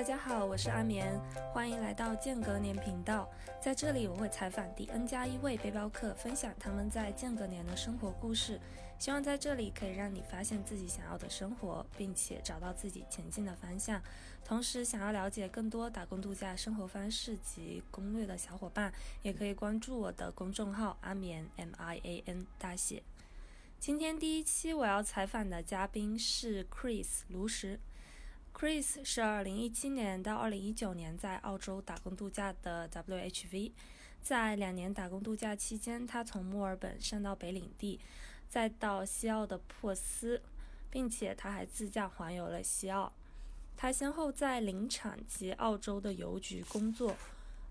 大家好，我是阿眠，欢迎来到间隔年频道。在这里，我会采访第 N 加一位背包客，分享他们在间隔年的生活故事。希望在这里可以让你发现自己想要的生活，并且找到自己前进的方向。同时，想要了解更多打工度假生活方式及攻略的小伙伴，也可以关注我的公众号阿眠 M I A N 大写。今天第一期我要采访的嘉宾是 Chris 卢石。Chris 是2017年到2019年在澳洲打工度假的 WHV，在两年打工度假期间，他从墨尔本上到北领地，再到西澳的珀斯，并且他还自驾环游了西澳。他先后在林场及澳洲的邮局工作。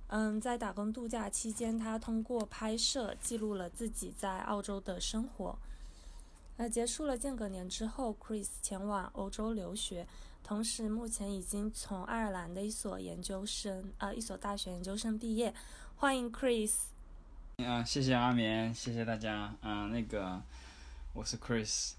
嗯，在打工度假期间，他通过拍摄记录了自己在澳洲的生活。那结束了间隔年之后，Chris 前往欧洲留学，同时目前已经从爱尔兰的一所研究生，呃，一所大学研究生毕业。欢迎 Chris。啊，谢谢阿眠，谢谢大家。嗯，那个我是 Chris。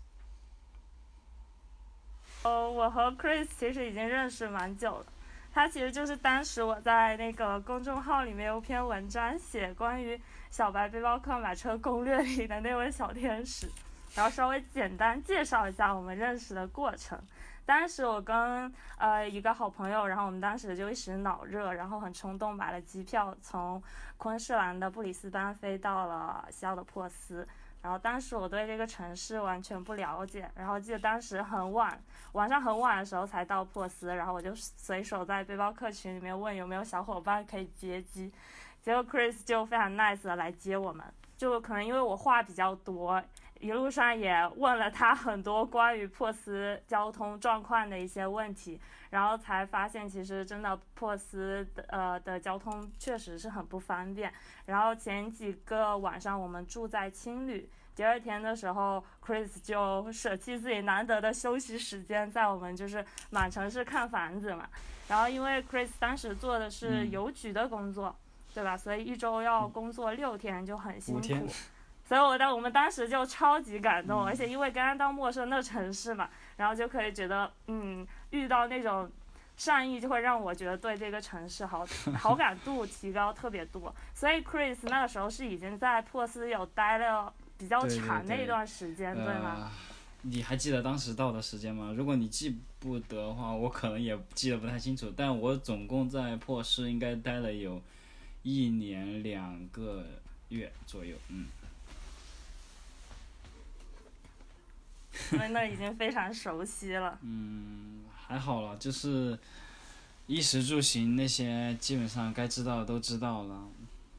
哦，我和 Chris 其实已经认识蛮久了。他其实就是当时我在那个公众号里面有篇文章写关于小白背包客买车攻略里的那位小天使。然后稍微简单介绍一下我们认识的过程。当时我跟呃一个好朋友，然后我们当时就一时脑热，然后很冲动买了机票，从昆士兰的布里斯班飞到了西澳的珀斯。然后当时我对这个城市完全不了解，然后记得当时很晚，晚上很晚的时候才到珀斯，然后我就随手在背包客群里面问有没有小伙伴可以接机，结果 Chris 就非常 nice 的来接我们，就可能因为我话比较多。一路上也问了他很多关于珀斯交通状况的一些问题，然后才发现其实真的珀斯的呃的交通确实是很不方便。然后前几个晚上我们住在青旅，第二天的时候，Chris 就舍弃自己难得的休息时间，在我们就是满城市看房子嘛。然后因为 Chris 当时做的是邮局的工作，对吧？所以一周要工作六天，就很辛苦。所以，我当我们当时就超级感动，而且因为刚刚到陌生的城市嘛，然后就可以觉得，嗯，遇到那种善意，就会让我觉得对这个城市好 好感度提高特别多。所以，Chris 那个时候是已经在珀斯有待了比较长的一段时间，对吗？你还记得当时到的时间吗？如果你记不得的话，我可能也记得不太清楚。但我总共在珀斯应该待了有一年两个月左右，嗯。因为那已经非常熟悉了。嗯，还好了，就是衣食住行那些基本上该知道的都知道了。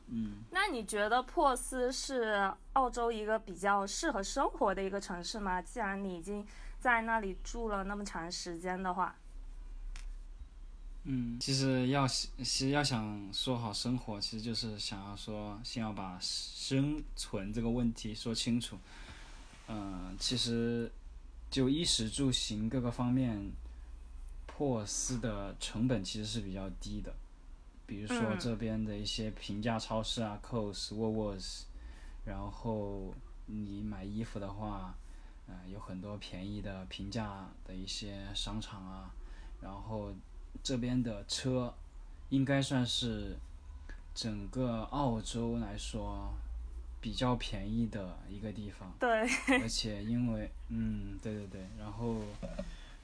嗯。那你觉得珀斯是澳洲一个比较适合生活的一个城市吗？既然你已经在那里住了那么长时间的话。嗯，其实要其实要想说好生活，其实就是想要说先要把生存这个问题说清楚。嗯，其实就衣食住行各个方面，珀斯的成本其实是比较低的。比如说这边的一些平价超市啊，Coles、Woolworths，然后你买衣服的话，嗯，有很多便宜的平价的一些商场啊。然后这边的车应该算是整个澳洲来说。比较便宜的一个地方，对，而且因为，嗯，对对对，然后，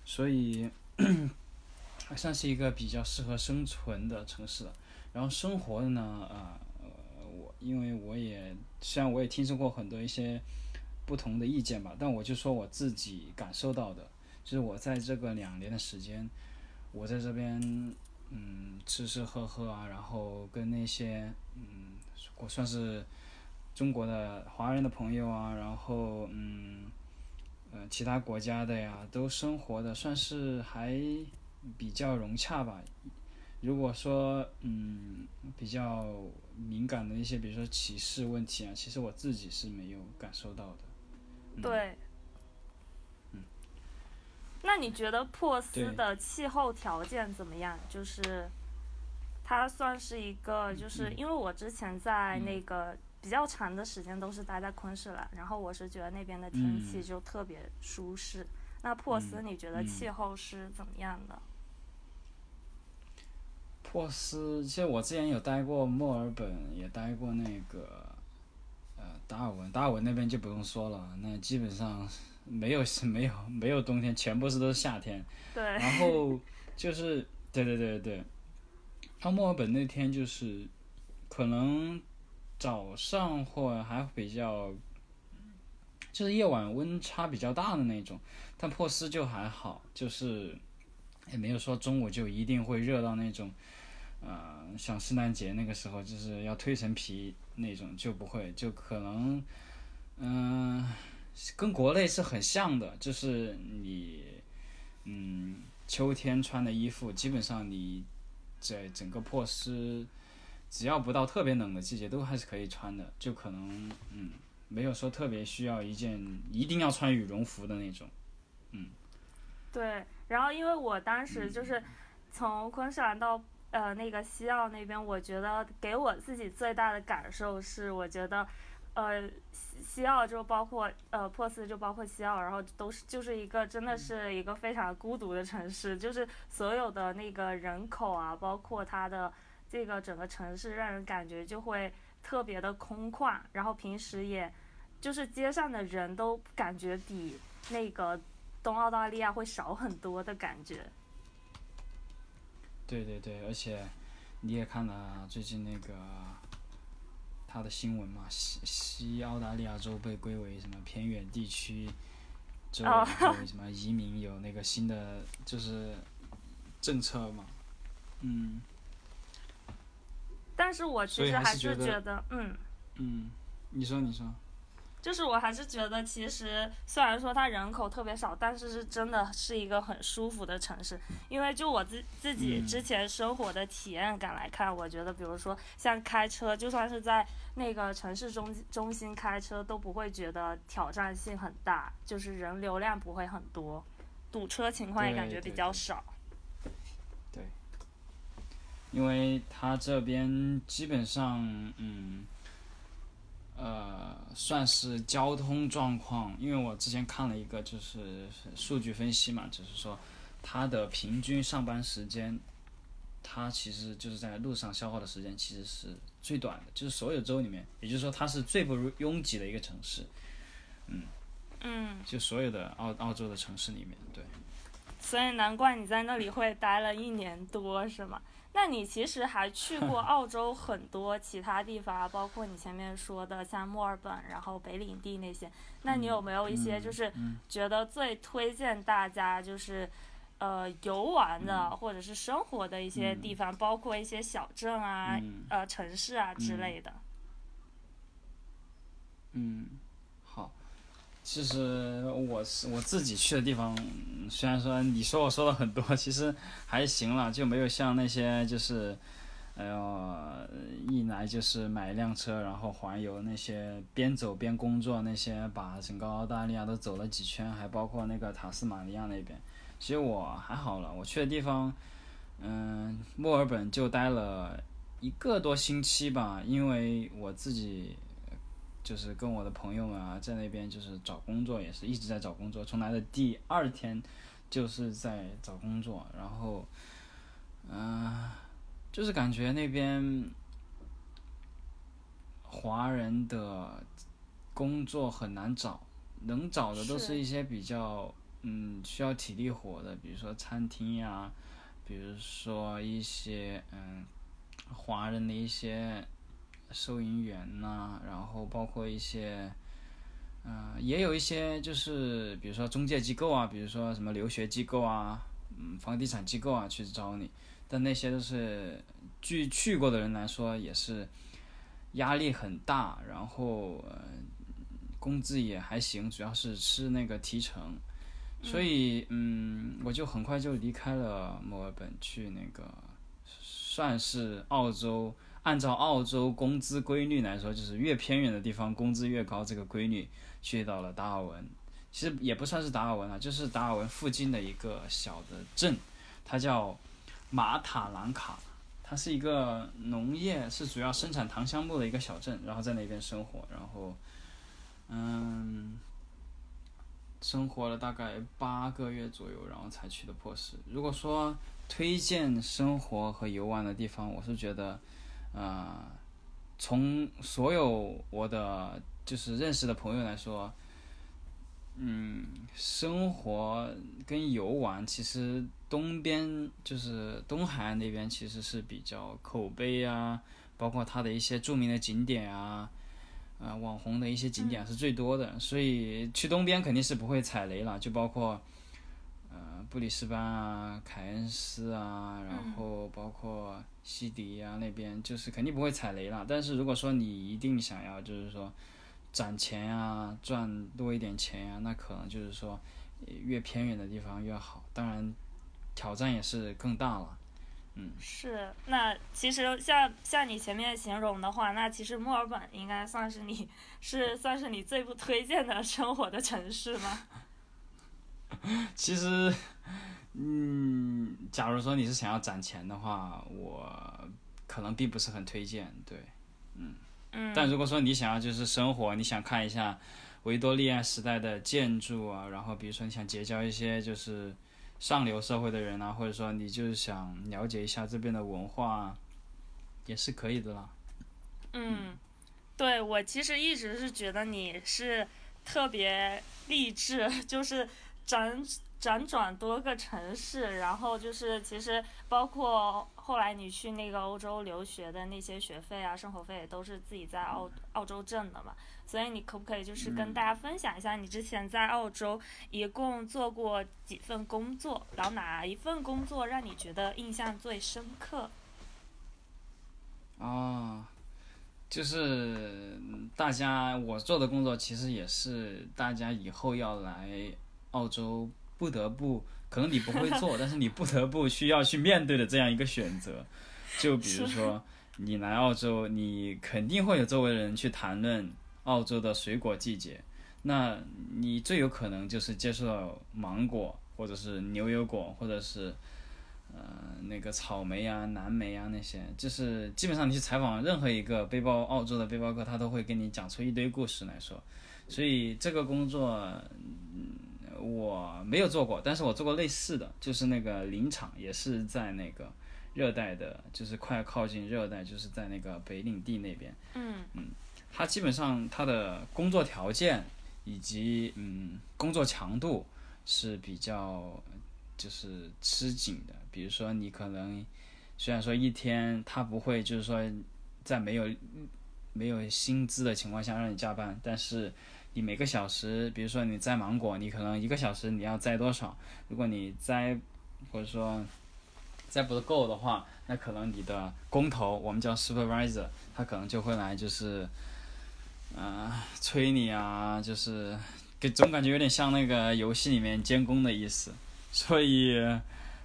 所以还 算是一个比较适合生存的城市了。然后生活的呢，啊，呃，我因为我也虽然我也听说过很多一些不同的意见吧，但我就说我自己感受到的，就是我在这个两年的时间，我在这边，嗯，吃吃喝喝啊，然后跟那些，嗯，我算是。中国的华人的朋友啊，然后嗯，呃，其他国家的呀，都生活的算是还比较融洽吧。如果说嗯比较敏感的一些，比如说歧视问题啊，其实我自己是没有感受到的。对。嗯。那你觉得珀斯的气候条件怎么样？就是它算是一个，就是因为我之前在那个。比较长的时间都是待在昆士兰，然后我是觉得那边的天气就特别舒适。那珀斯，你觉得气候是怎么样的？珀斯，其实我之前有待过墨尔本，也待过那个呃达尔文，达尔文那边就不用说了，那基本上没有 没有没有冬天，全部是都是夏天。对。然后就是对对对对，到墨尔本那天就是可能早上或还比较，就是夜晚温差比较大的那种，但珀斯就还好，就是也没有说中午就一定会热到那种。呃，像圣诞节那个时候，就是要蜕层皮那种，就不会，就可能，嗯，跟国内是很像的，就是你，嗯，秋天穿的衣服，基本上你在整个珀斯，只要不到特别冷的季节，都还是可以穿的，就可能，嗯，没有说特别需要一件一定要穿羽绒服的那种，嗯。对，然后因为我当时就是从昆士兰到。呃，那个西澳那边，我觉得给我自己最大的感受是，我觉得，呃，西西澳就包括呃珀斯，就包括西澳，然后都是就是一个真的是一个非常孤独的城市，就是所有的那个人口啊，包括它的这个整个城市，让人感觉就会特别的空旷，然后平时也，就是街上的人都感觉比那个东澳大利亚会少很多的感觉。对对对，而且你也看了最近那个他的新闻嘛，西西澳大利亚州被归为什么偏远地区州，然后 什么移民有那个新的就是政策嘛，嗯。但是我其实还是觉得，嗯。嗯，你说你说。就是我还是觉得，其实虽然说它人口特别少，但是是真的是一个很舒服的城市。因为就我自自己之前生活的体验感来看，我觉得，比如说像开车，就算是在那个城市中中心开车，都不会觉得挑战性很大，就是人流量不会很多，堵车情况也感觉比较少。对，因为它这边基本上，嗯。呃，算是交通状况，因为我之前看了一个就是数据分析嘛，就是说它的平均上班时间，它其实就是在路上消耗的时间其实是最短的，就是所有州里面，也就是说它是最不拥挤的一个城市，嗯，嗯，就所有的澳澳洲的城市里面，对，所以难怪你在那里会待了一年多，是吗？那你其实还去过 澳洲很多其他地方，包括你前面说的像墨尔本，然后北领地那些。那你有没有一些就是觉得最推荐大家就是呃游玩的或者是生活的一些地方，包括一些小镇啊、呃城市啊之类的？嗯。其实我是我自己去的地方，虽然说你说我说了很多，其实还行了，就没有像那些就是，哎呦，一来就是买一辆车然后环游那些边走边工作那些，把整个澳大利亚都走了几圈，还包括那个塔斯马尼亚那边。其实我还好了，我去的地方，嗯，墨尔本就待了一个多星期吧，因为我自己。就是跟我的朋友们啊，在那边就是找工作，也是一直在找工作。从来的第二天，就是在找工作，然后，嗯，就是感觉那边华人的工作很难找，能找的都是一些比较嗯需要体力活的，比如说餐厅呀，比如说一些嗯华人的一些。收银员呐，然后包括一些，嗯，也有一些就是比如说中介机构啊，比如说什么留学机构啊，嗯，房地产机构啊去招你，但那些都是据去过的人来说也是压力很大，然后呃，工资也还行，主要是吃那个提成，所以嗯，我就很快就离开了墨尔本去那个算是澳洲。按照澳洲工资规律来说，就是越偏远的地方工资越高。这个规律去到了达尔文，其实也不算是达尔文啊，就是达尔文附近的一个小的镇，它叫马塔兰卡，它是一个农业是主要生产糖橡木的一个小镇，然后在那边生活，然后，嗯，生活了大概八个月左右，然后才去的珀斯。如果说推荐生活和游玩的地方，我是觉得，呃，从所有我的就是认识的朋友来说，嗯，生活跟游玩其实东边就是东海岸那边其实是比较口碑啊，包括它的一些著名的景点啊。啊，网红的一些景点是最多的，所以去东边肯定是不会踩雷了。就包括，布里斯班啊、凯恩斯啊，然后包括西迪啊那边，就是肯定不会踩雷了。但是如果说你一定想要，就是说攒钱啊、赚多一点钱呀，那可能就是说越偏远的地方越好。当然，挑战也是更大了。嗯是，那其实像像你前面形容的话，那其实墨尔本应该算是你是算是你最不推荐的生活的城市吗？其实，嗯，假如说你是想要攒钱的话，我可能并不是很推荐，对，嗯，嗯，但如果说你想要就是生活，你想看一下维多利亚时代的建筑啊，然后比如说你想结交一些就是。上流社会的人啊，或者说你就是想了解一下这边的文化，也是可以的啦。嗯，对我其实一直是觉得你是特别励志，就是辗辗转多个城市，然后就是其实包括后来你去那个欧洲留学的那些学费啊、生活费也都是自己在澳澳洲挣的嘛。所以你可不可以就是跟大家分享一下，你之前在澳洲一共做过几份工作，然后哪一份工作让你觉得印象最深刻？啊，就是大家我做的工作其实也是大家以后要来澳洲不得不，可能你不会做，但是你不得不需要去面对的这样一个选择。就比如说你来澳洲，你肯定会有周围人去谈论。澳洲的水果季节，那你最有可能就是接触到芒果，或者是牛油果，或者是呃那个草莓啊、蓝莓啊那些，就是基本上你去采访任何一个背包澳洲的背包客，他都会跟你讲出一堆故事来说。所以这个工作我没有做过，但是我做过类似的，就是那个林场，也是在那个热带的，就是快靠近热带，就是在那个北领地那边。嗯嗯。它基本上它的工作条件以及嗯工作强度是比较就是吃紧的。比如说你可能虽然说一天他不会就是说在没有没有薪资的情况下让你加班，但是你每个小时，比如说你摘芒果，你可能一个小时你要摘多少？如果你摘或者说摘不够的话，那可能你的工头我们叫 supervisor，他可能就会来就是。啊，催你啊，就是给总感觉有点像那个游戏里面监工的意思，所以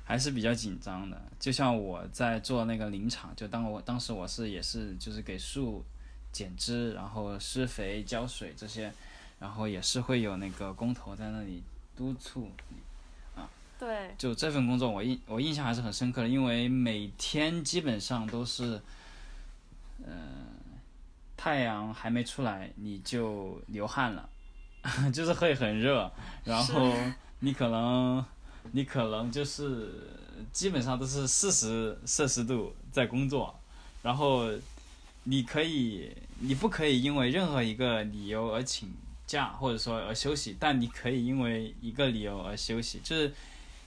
还是比较紧张的。就像我在做那个林场，就当我当时我是也是就是给树剪枝，然后施肥、浇水这些，然后也是会有那个工头在那里督促你啊。对。就这份工作，我印我印象还是很深刻的，因为每天基本上都是，嗯。太阳还没出来，你就流汗了，就是会很热，然后你可能，你可能就是基本上都是四十摄氏度在工作，然后你可以，你不可以因为任何一个理由而请假或者说而休息，但你可以因为一个理由而休息，就是。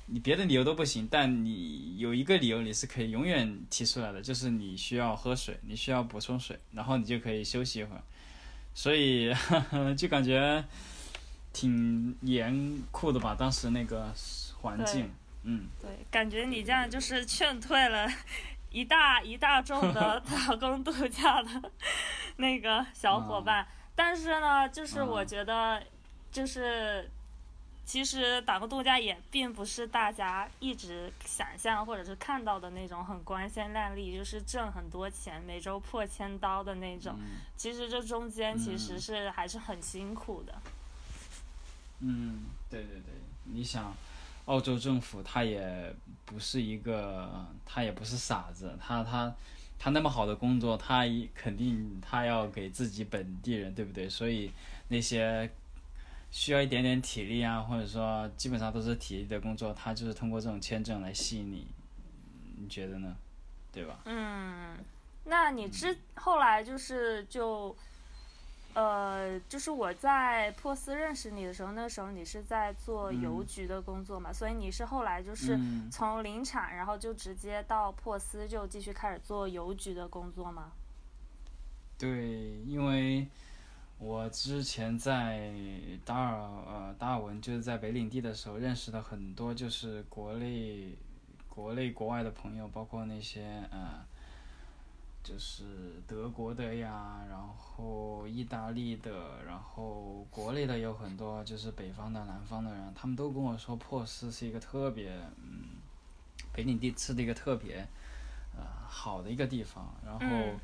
你别的理由都不行，但你有一个理由你是可以永远提出来的，就是你需要喝水，你需要补充水，然后你就可以休息一会儿。所以 就感觉挺严酷的吧，当时那个环境，嗯，对，感觉你这样就是劝退了 一大一大众的 打工度假的那个小伙伴。但是呢，就是我觉得，就是。其实打工度假也并不是大家一直想象或者是看到的那种很光鲜亮丽，就是挣很多钱，每周破千刀的那种。其实这中间其实是还是很辛苦的。嗯，对对对，你想，澳洲政府他也不是一个，他也不是傻子，他他他那么好的工作，他一肯定他要给自己本地人，对不对？所以那些。需要一点点体力啊，或者说基本上都是体力的工作，他就是通过这种签证来吸引你，你觉得呢？对吧？嗯，那你之后来就是就，呃，就是我在珀斯认识你的时候，那时候你是在做邮局的工作嘛，所以你是后来就是从临产，然后就直接到珀斯就继续开始做邮局的工作吗？对，因为我之前在达尔呃达尔文就是在北领地的时候认识了很多就是国内。国内国外的朋友，包括那些呃，就是德国的呀，然后意大利的，然后国内的有很多，就是北方的、南方的人，他们都跟我说，珀斯是一个特别，嗯，北领地吃的一个特别，呃，好的一个地方。然后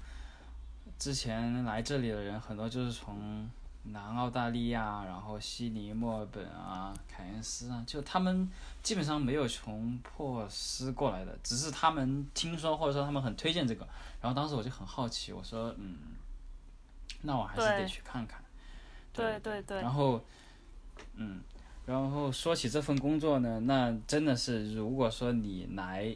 之前来这里的人很多就是从。南澳大利亚，然后悉尼、墨尔本啊，凯恩斯啊，就他们基本上没有从珀斯过来的，只是他们听说或者说他们很推荐这个，然后当时我就很好奇，我说嗯，那我还是得去看看。对对对。然后，嗯，然后说起这份工作呢，那真的是如果说你来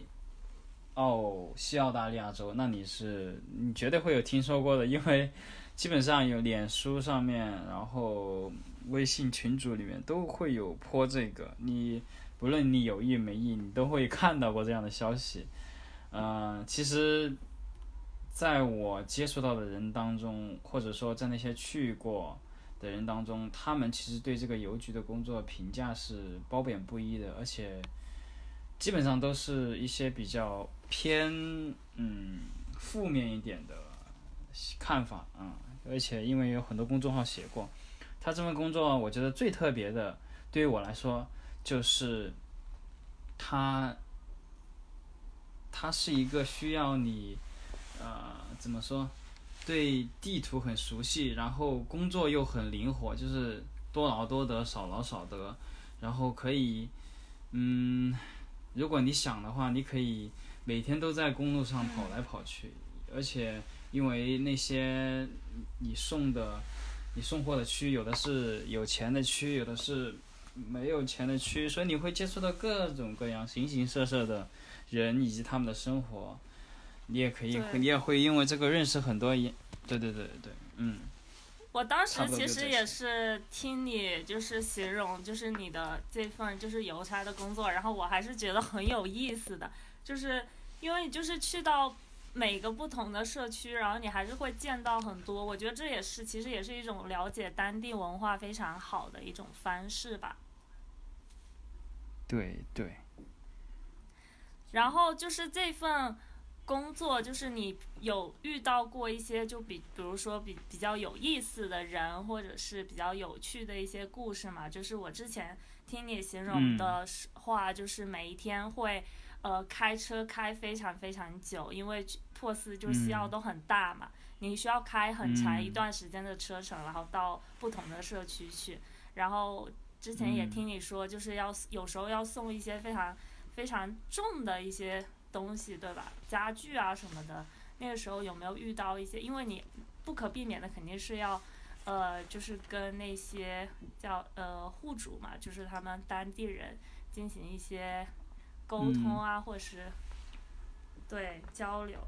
澳西澳大利亚州，那你是你绝对会有听说过的，因为。基本上有脸书上面，然后微信群组里面都会有泼这个，你不论你有意没意，你都会 看到过这样的消息。嗯，其实，在我接触到的人当中，或者说在那些去过的人当中，他们其实对这个邮局的工作评价是褒贬不一的，而且基本上都是一些比较偏嗯负面一点的看法啊。而且因为有很多公众号写过，他这份工作我觉得最特别的，对于我来说就是，他，他是一个需要你，呃，怎么说，对地图很熟悉，然后工作又很灵活，就是多劳多得，少劳少得，然后可以，嗯，如果你想的话，你可以每天都在公路上跑来跑去，而且。因为那些你送的、你送货的区，有的是有钱的区，有的是没有钱的区，所以你会接触到各种各样、形形色色的人以及他们的生活。你也可以，你也会因为这个认识很多。对对对对，嗯。我当时其实也是听你就是形容，就是你的这份就是邮差的工作，然后我还是觉得很有意思的，就是因为就是去到。每个不同的社区，然后你还是会见到很多。我觉得这也是其实也是一种了解当地文化非常好的一种方式吧。对对。然后就是这份工作，就是你有遇到过一些就比，比如说比比较有意思的人，或者是比较有趣的一些故事嘛？就是我之前听你形容的话，就是每一天会。呃，开车开非常非常久，因为珀斯就需要都很大嘛，你需要开很长一段时间的车程，然后到不同的社区去。然后之前也听你说，就是要有时候要送一些非常非常重的一些东西，对吧？家具啊什么的。那个时候有没有遇到一些？因为你不可避免的肯定是要，呃，就是跟那些叫呃户主嘛，就是他们当地人进行一些。沟通啊，或者是对交流。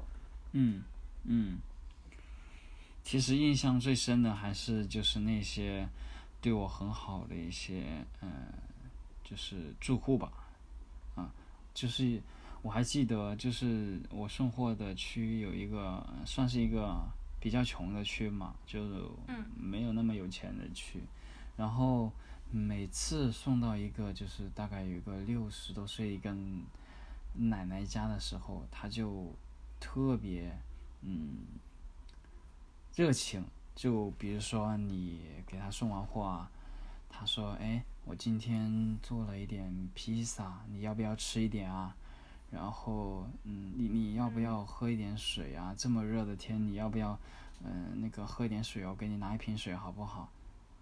嗯嗯，其实印象最深的还是就是那些对我很好的一些嗯，就是住户吧，啊，就是我还记得，就是我送货的区有一个算是一个比较穷的区嘛，就是没有那么有钱的区，然后。每次送到一个就是大概有一个六十多岁一个奶奶家的时候，他就特别嗯热情。就比如说你给他送完货啊，他说：“哎，我今天做了一点披萨，你要不要吃一点啊？”然后嗯，你你要不要喝一点水啊？这么热的天，你要不要嗯那个喝一点水？我给你拿一瓶水好不好？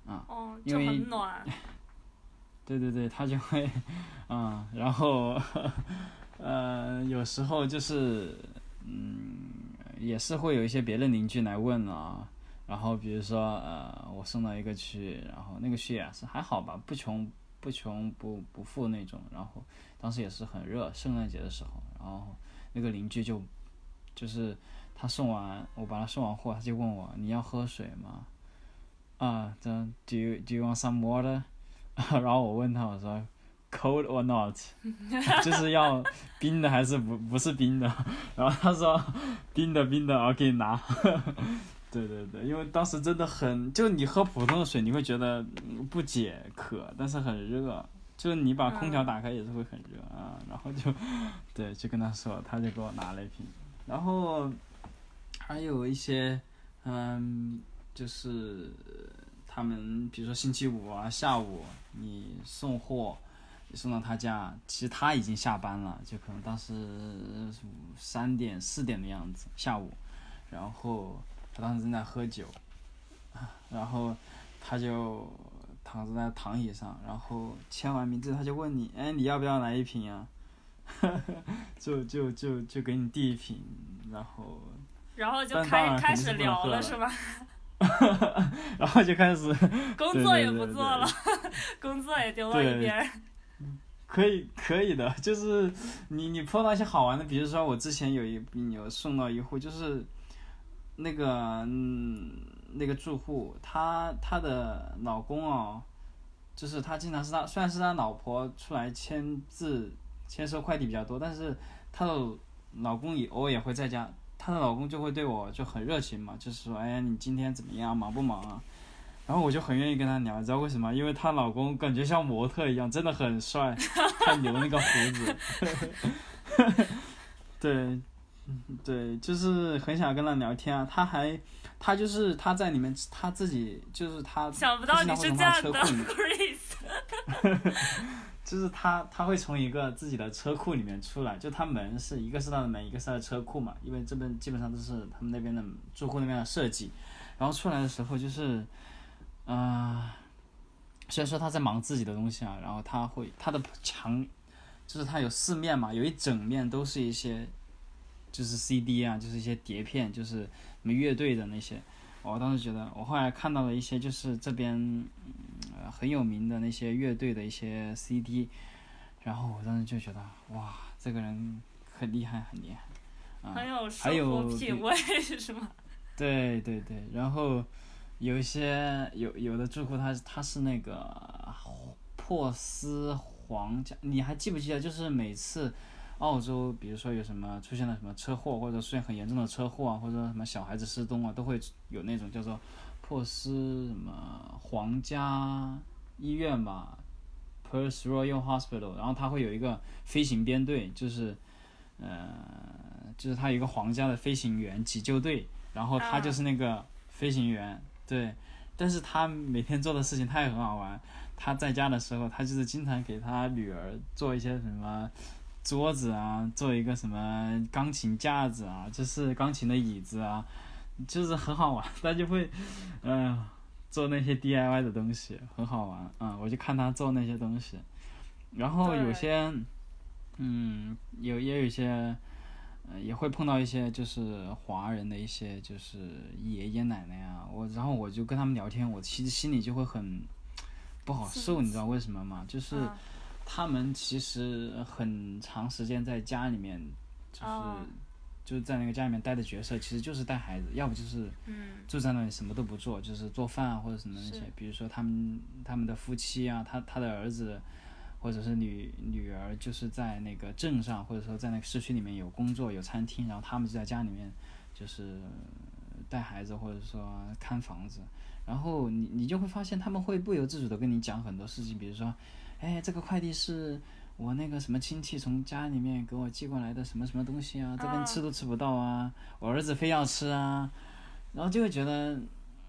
啊，哦因为 对对对，他就会，嗯，然后，呃，有时候就是，嗯，也是会有一些别的邻居来问啊，然后比如说呃，我送到一个区，然后那个区也是还好吧，不穷不穷不不富那种。然后当时也是很热，圣诞节的时候，然后那个邻居就就是他送完我把他送完货，他就问我你要喝水吗？啊，这 Do you do you want some water？然后我问他我说 Cold or not？就是要冰的还是不不是冰的？然后他说冰的冰的，我给你拿。对对对，因为当时真的很，就你喝普通的水，你会觉得不解渴，但是很热，就是你把空调打开也是会很热啊。然后就，对，就跟他说，他就给我拿了一瓶。然后还有一些，嗯，就是他们比如说星期五啊下午你送货，你送到他家，其实他已经下班了，就可能当时三点四点的样子下午，然后。他当时正在喝酒，然后他就躺着在躺椅上，然后签完名字，他就问你，哎，你要不要来一瓶啊？就就就就给你递一瓶，然后，然后就开开始聊了是吧？然后就开始工作也不做了，工作也丢到一边。可以可以的，就是你你碰到一些好玩的，比如说我之前有一有送到一户，就是。那个嗯，那个住户，他他的老公哦，就是他经常是他，虽然是他老婆出来签字签收快递比较多，但是他的老公也偶尔也会在家，他的老公就会对我就很热情嘛，就是说，哎呀，你今天怎么样，忙不忙啊？然后我就很愿意跟他聊，你知道为什么？因为她老公感觉像模特一样，真的很帅，他留那个胡子，对。对，就是很想跟他聊天啊。他还，他就是他在里面，他自己就是他。想不到你是这样的 就是他，他会从一个自己的车库里面出来，就他门是一个是他的门，一个是他的车库嘛。因为这边基本上都是他们那边的住户那边的设计。然后出来的时候就是，啊，虽然说他在忙自己的东西啊，然后他会他的墙，就是他有四面嘛，有一整面都是一些。就是 CD 啊，就是一些碟片，就是什么乐队的那些。我当时觉得，我后来看到了一些，就是这边呃很有名的那些乐队的一些 CD，然后我当时就觉得，哇，这个人很厉害，很厉害。很有生活品味是吗？对对对，然后有一些有有的住户他他是那个破斯皇家，你还记不记得？就是每次。澳洲，比如说有什么出现了什么车祸，或者出现很严重的车祸啊，或者什么小孩子失踪啊，都会有那种叫做珀斯什么皇家医院吧，Perth Royal Hospital，然后他会有一个飞行编队，就是呃，就是他有一个皇家的飞行员急救队，然后他就是那个飞行员，对，但是他每天做的事情他也很好玩，他在家的时候，他就是经常给他女儿做一些什么。桌子啊，做一个什么钢琴架子啊，就是钢琴的椅子啊，就是很好玩。他就会，嗯，做那些 DIY 的东西，很好玩。嗯，我就看他做那些东西。然后有些，嗯，有也有一些，呃，也会碰到一些就是华人的一些就是爷爷奶奶啊。我然后我就跟他们聊天，我其实心里就会很不好受，你知道为什么吗？就是。他们其实很长时间在家里面，就是就在那个家里面待的角色，其实就是带孩子，要不就是住在那里什么都不做，就是做饭啊或者什么那些。比如说他们他们的夫妻啊，他他的儿子或者是女女儿，就是在那个镇上或者说在那个市区里面有工作有餐厅，然后他们就在家里面就是带孩子或者说看房子，然后你你就会发现他们会不由自主的跟你讲很多事情，比如说。哎，这个快递是我那个什么亲戚从家里面给我寄过来的，什么什么东西啊？这边吃都吃不到啊！我儿子非要吃啊，然后就会觉得，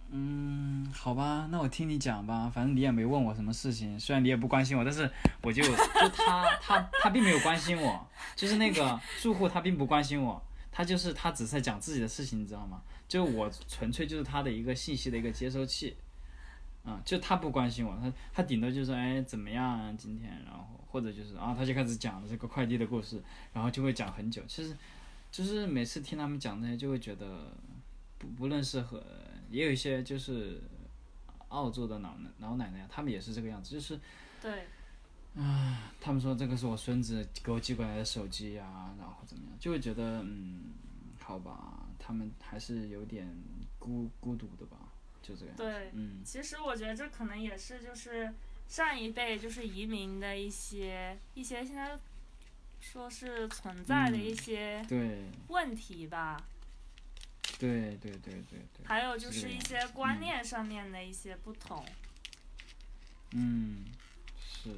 嗯，好吧，那我听你讲吧，反正你也没问我什么事情，虽然你也不关心我，但是我就 就他他他并没有关心我，就是那个 住户他并不关心我，他就是他只是在讲自己的事情，你知道吗？就我纯粹就是他的一个信息的一个接收器。啊，就他不关心我，他他顶多就说，哎，怎么样啊，今天，然后或者就是啊，他就开始讲这个快递的故事，然后就会讲很久。其实，就是每次听他们讲那些，就会觉得，不不论是和也有一些就是澳洲的老老奶奶，他们也是这个样子，就是对，啊他们说这个是我孙子给我寄过来的手机呀、然后怎么样，就会觉得嗯，好吧，他们还是有点孤孤独的吧，就这样。对，嗯，其实我觉得这可能也是就是上一辈就是移民的一些一些现在说是存在的一些对问题吧，对对对对对，还有就是是一些观念上面的一些不同。嗯，是，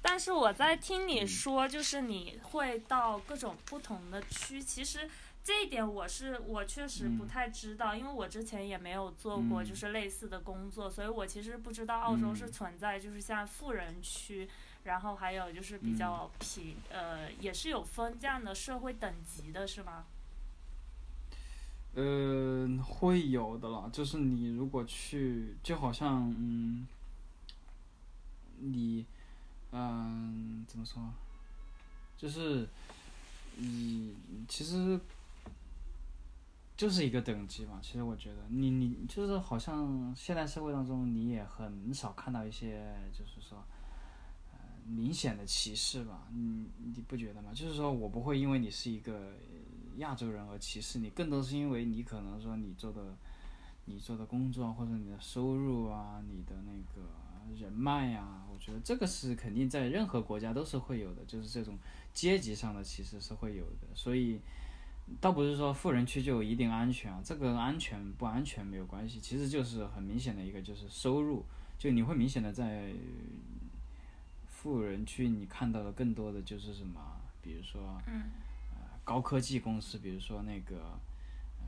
但是我在听你说，就是你会到各种不同的区，其实这一点我是我确实不嗯。太知道，因为我之前也没有做过嗯。就是类似的工作，所以我其实不知道澳洲是嗯。存在就是像富人区，然后还有就是比较嗯贫、呃也是有分这样的社会等级的是吗？呃，会有的啦，就是你如果去，就好像嗯，你嗯、怎么说？就是你其实就是一个等级嘛。其实我觉得你你就是好像现代社会当中，你也很少看到一些就是说。明显的歧视吧，你你不觉得吗？就是说我不会因为你是一个亚洲人而歧视你，更多是因为你可能说你做的你做的工作或者你的收入啊，你的那个人脉呀、我觉得这个是肯定在任何国家都是会有的，就是这种阶级上的歧视是会有的，所以。倒不是说富人区就一定安全啊，这个安全不安全没有关系，其实就是很明显的一个就是收入，就你会明显的在富人区你看到的更多的就是什么，比如说嗯高科技公司，比如说那个呃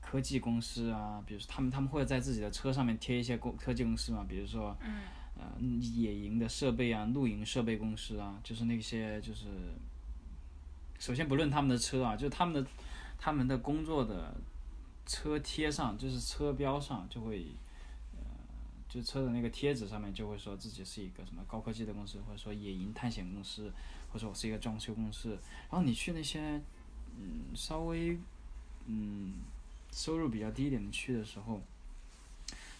科技公司啊，比如说他们他们会在自己的车上面贴一些公科技公司嘛，比如说嗯呃野营的设备啊，露营设备公司啊，就是那些就是，首先不论他们的车啊，就是他们的他们的工作的车贴上，就是车标上就会。呃就车的那个贴纸上面就会说自己是一个什么高科技的公司，或者说野营探险公司，或者我是一个装修公司。然后你去那些嗯稍微嗯收入比较低一点的区的时候，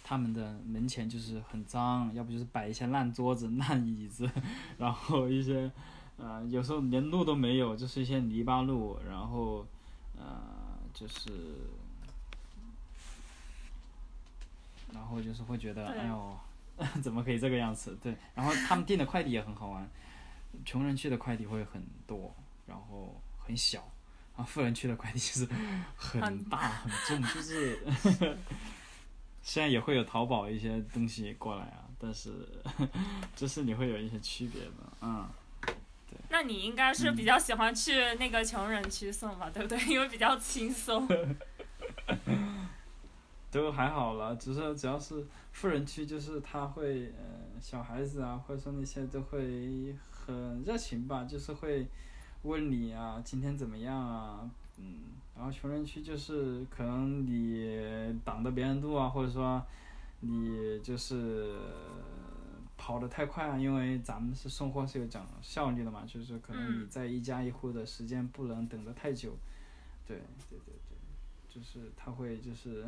他们的门前就是很脏，要不就是摆一些烂桌子、烂椅子，然后一些呃有时候连路都没有，就是一些泥巴路，然后呃就是。然后就是会觉得，对哎呦，怎么可以这个样子？对，然后他们订的快递也很好玩，穷人区的快递会很多，然后很小，然后富人区的快递就是很 很大很重，就是 虽然也会有淘宝一些东西过来啊，但是 就是你会有一些区别的，嗯，那你应该是比较喜欢去那个穷人区送吧，对不对？因为比较轻松。都还好了，只是只要是富人区，就是他会呃小孩子啊，或者说那些都会很热情吧，就是会问你啊今天怎么样啊，嗯，然后穷人区就是可能你挡着别人路啊，或者说你就是跑得太快啊，因为咱们是送货是有讲效率的嘛，就是可能你嗯。在一家一户的时间不能等得太久，对对对对，就是他会就是，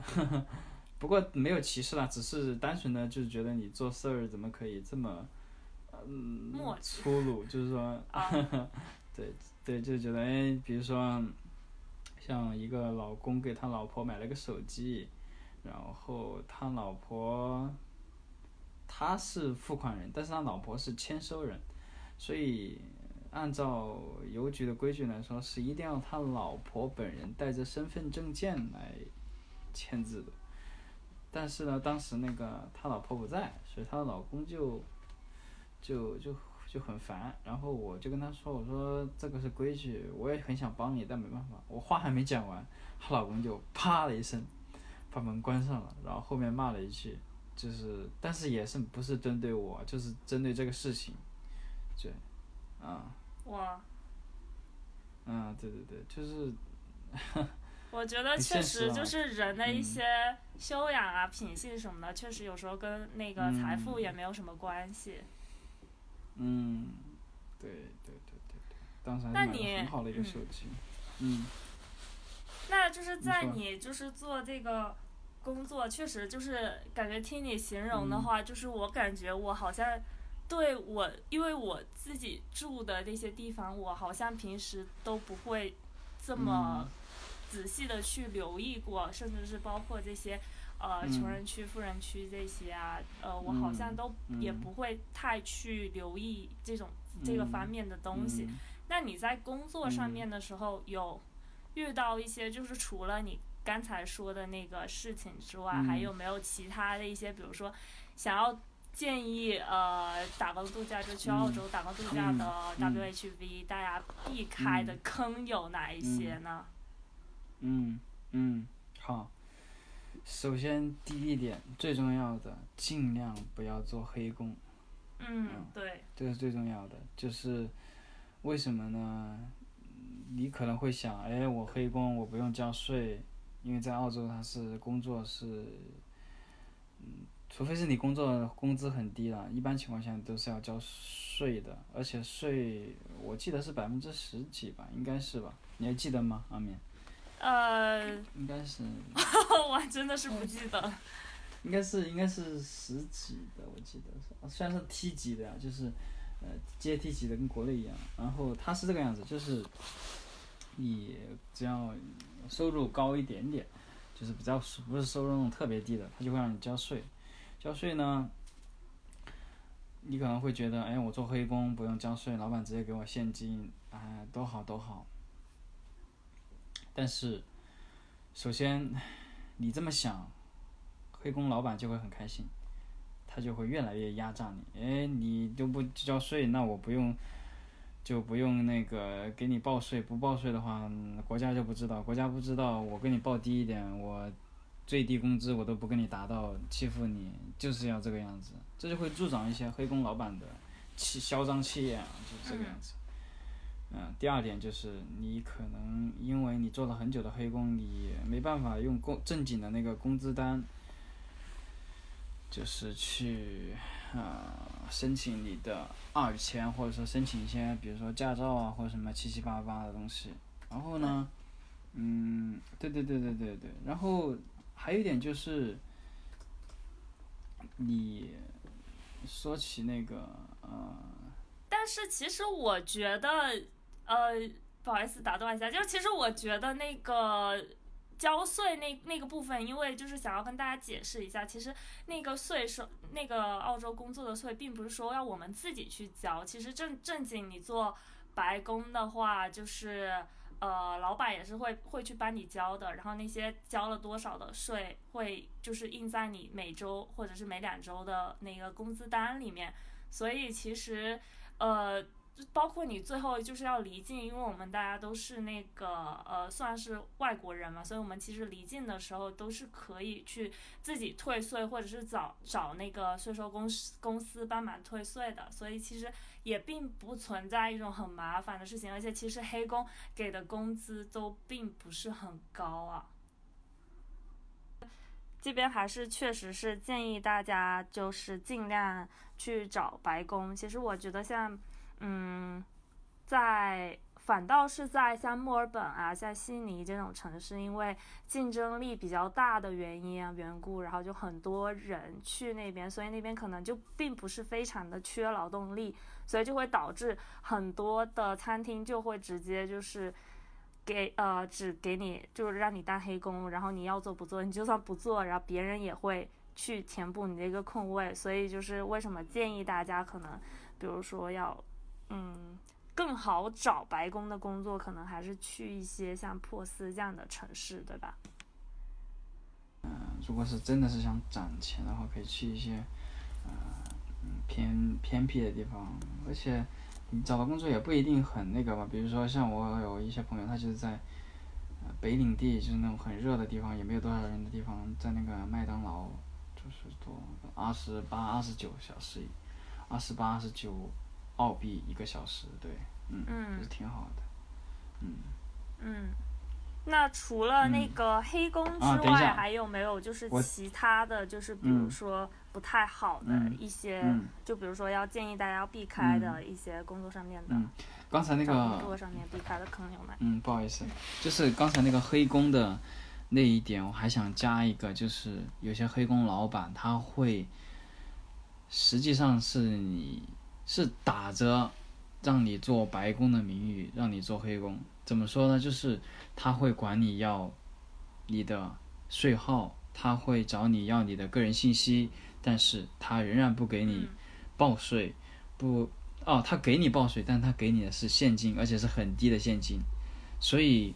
不过没有歧视啦，只是单纯的就是觉得你做事儿怎么可以这么，嗯默，契粗鲁，就是说，啊，对对，就觉得哎，比如说，像一个老公给他老婆买了个手机，然后他老婆，他是付款人，但是他老婆是签收人，所以按照邮局的规矩来说，是一定要他老婆本人带着身份证件来签字的。但是呢，当时那个他老婆不在，所以他的老公就就就就很烦。然后我就跟他说：“我说这个是规矩，我也很想帮你，但没办法。”我话还没讲完，她老公就啪的一声把门关上了，然后后面骂了一句，就是但是也是不是针对我，就是针对这个事情，对，啊、哇，嗯，对对对，就是我觉得 确实就是人的一嗯些修养啊、品性什么的，确实有时候跟那个财富也没有什么关系。嗯，对对对对对，当时还是很好的一个嗯手机，嗯。那就是在你就是做这个工作确实就是感觉听你形容的话，就是我感觉我好像对我，因为我自己住的那些地方，我好像平时都不会这么仔细的去留意过，甚至是包括这些呃穷人区、富人区这些啊，呃，我好像都也不会太去留意这种这个方面的东西。那你在工作上面的时候有遇到一些，就是除了你。刚才说的那个事情之外，还有没有其他的一些，比如说想要建议呃打工度假就去澳洲打工度假的 WHV 大家避开的坑有哪一些呢？嗯嗯，好。首先第一点最重要的，尽量不要做黑工。嗯，对。这是最重要的，就是为什么呢？你可能会想，哎，我黑工，我不用交税。因为在澳洲，它是工作是，嗯，除非是你工作工资很低了，一般情况下都是要交税的，而且税我记得是百分之十几吧，应该是吧？你还记得吗，阿敏？呃，应该是。我还真的是不记得。应该是应该是十几的，我记得是，虽然是梯级的呀，就是呃阶梯级的，跟国内一样。然后它是这个样子，就是你只要。收入高一点点，就是比较不是收入那种特别低的，它就会让你交税。交税呢，你可能会觉得，哎，我做黑工不用交税，老板直接给我现金，哎，多好多好。但是，首先你这么想，黑工老板就会很开心，他就会越来越压榨你。哎，你都不交税，那我不用。就不用那个给你报税，不报税的话，国家就不知道，国家不知道，我给你报低一点，我最低工资我都不跟你达到，欺负你，就是要这个样子，这就会助长一些黑工老板的气嚣张气焰啊，就是这个样子。嗯，第二点就是你可能因为你做了很久的黑工，你没办法用工正经的那个工资单，就是去。呃，申请你的二签，或者说申请一些，比如说驾照啊，或者什么七七八八的东西。然后呢，嗯，对对对对对对。然后还有一点就是，你说起那个呃，但是其实我觉得，呃，不好意思打断一下，就是其实我觉得那个。交税那那个部分，因为就是想要跟大家解释一下，其实那个税收那个澳洲工作的税，并不是说要我们自己去交。其实正正经你做白工的话，就是呃，老板也是会会去帮你交的。然后那些交了多少的税，会就是印在你每周或者是每两周的那个工资单里面。所以其实呃。就包括你最后就是要离境，因为我们大家都是那个呃，算是外国人嘛，所以我们其实离境的时候都是可以去自己退税，或者是找找那个税收公司公司帮忙退税的，所以其实也并不存在一种很麻烦的事情，而且其实黑工给的工资都并不是很高啊。这边还是确实是建议大家就是尽量去找白工，其实我觉得像。嗯，在反倒是在像墨尔本啊、像悉尼这种城市，因为竞争力比较大的原因啊缘故，然后就很多人去那边，所以那边可能就并不是非常的缺劳动力，所以就会导致很多的餐厅就会直接就是给呃只给你就是让你当黑工，然后你要做不做，你就算不做，然后别人也会去填补你这个空位，所以就是为什么建议大家可能比如说要。嗯，更好找白宫的工作，可能还是去一些像珀斯这样的城市，对吧？嗯，如果是真的是想攒钱的话，可以去一些，呃，偏偏僻的地方。而且，你找到工作也不一定很那个吧。比如说，像我有一些朋友，他就是在，北领地，就是那种很热的地方，也没有多少人的地方，在那个麦当劳，就是做二十八、二十九小时，二十八、二十九。澳币一个小时，对，嗯，嗯，是挺好的，嗯，嗯，那除了那个黑工之外，还有没有就是其他的就是比如说不太好的一些，就比如说要建议大家要避开的一些工作上面的，刚才那个工作上面避开的坑有哪？嗯，不好意思，就是刚才那个黑工的，那一点我还想加一个，就是有些黑工老板他会，实际上是你是打着让你做白工的名义让你做黑工，怎么说呢？就是他会管你要你的税号，他会找你要你的个人信息，但是他仍然不给你报税，不哦，他给你报税，但他给你的是现金，而且是很低的现金，所以。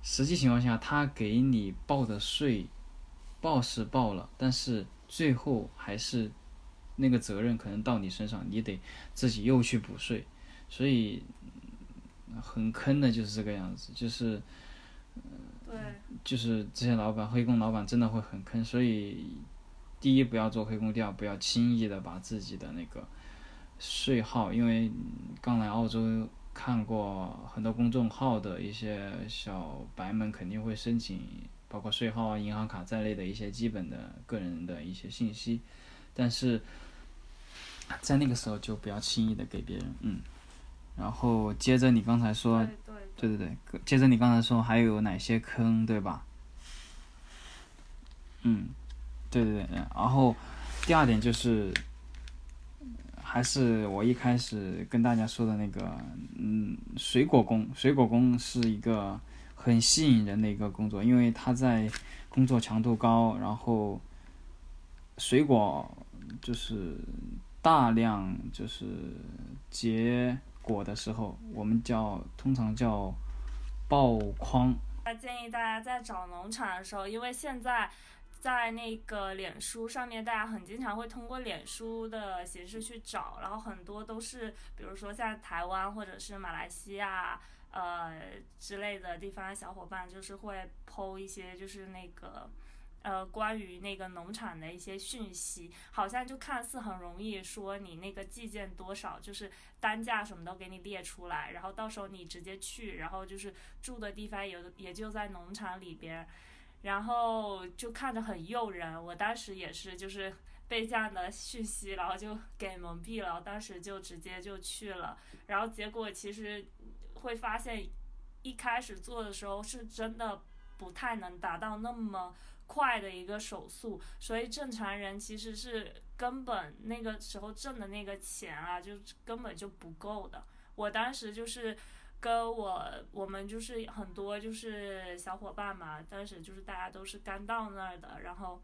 实际情况下，他给你报的税，报是报了，但是最后还是那个责任可能到你身上，你得自己又去补税，所以很坑的，就是这个样子，就是，对，就是这些老板黑工老板真的会很坑，所以第一不要做黑工，第二不要轻易的把自己的那个税号，因为刚来澳洲。看过很多公众号的一些小白们肯定会申请，包括税号啊、银行卡在内的一些基本的个人的一些信息，但是在那个时候就不要轻易的给别人，嗯。然后接着你刚才说，对对对，接着你刚才说还有哪些坑，对吧？嗯，对对对，然后第二点就是。还是我一开始跟大家说的那个，嗯，水果工，水果工是一个很吸引人的一个工作，因为他在工作强度高，然后水果就是大量就是结果的时候，我们叫通常叫爆筐。建议大家在找农场的时候，因为现在。在那个脸书上面，大家很经常会通过脸书的形式去找，然后很多都是，比如说像台湾或者是马来西亚，呃之类的地方小伙伴，就是会剖一些就是那个，呃关于那个农场的一些讯息，好像就看似很容易，说你那个计件多少，就是单价什么都给你列出来，然后到时候你直接去，然后就是住的地方有也就在农场里边。然后就看着很诱人，我当时也是，就是被这样的讯息，然后就给蒙蔽了，当时就直接就去了，然后结果其实会发现，一开始做的时候是真的不太能达到那么快的一个手速，所以正常人其实是根本那个时候挣的那个钱啊，就根本就不够的。我当时就是。跟我我们就是很多就是小伙伴嘛，当时就是大家都是刚到那儿的，然后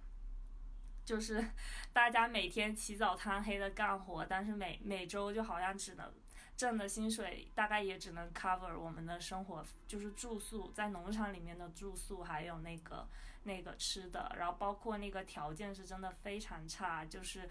就是 大家每天起早贪黑的干活，但是每每周就好像只能挣的薪水大概也只能 cover 我们的生活，就是住宿在农场里面的住宿，还有那个那个吃的，然后包括那个条件是真的非常差，就是。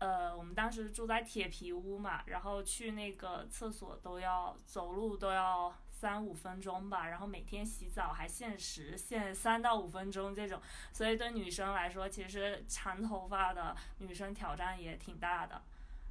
呃，我们当时住在铁皮屋嘛，然后去那个厕所都要走路都要三五分钟吧，然后每天洗澡还限时，限三到五分钟这种，所以对女生来说，其实长头发的女生挑战也挺大的。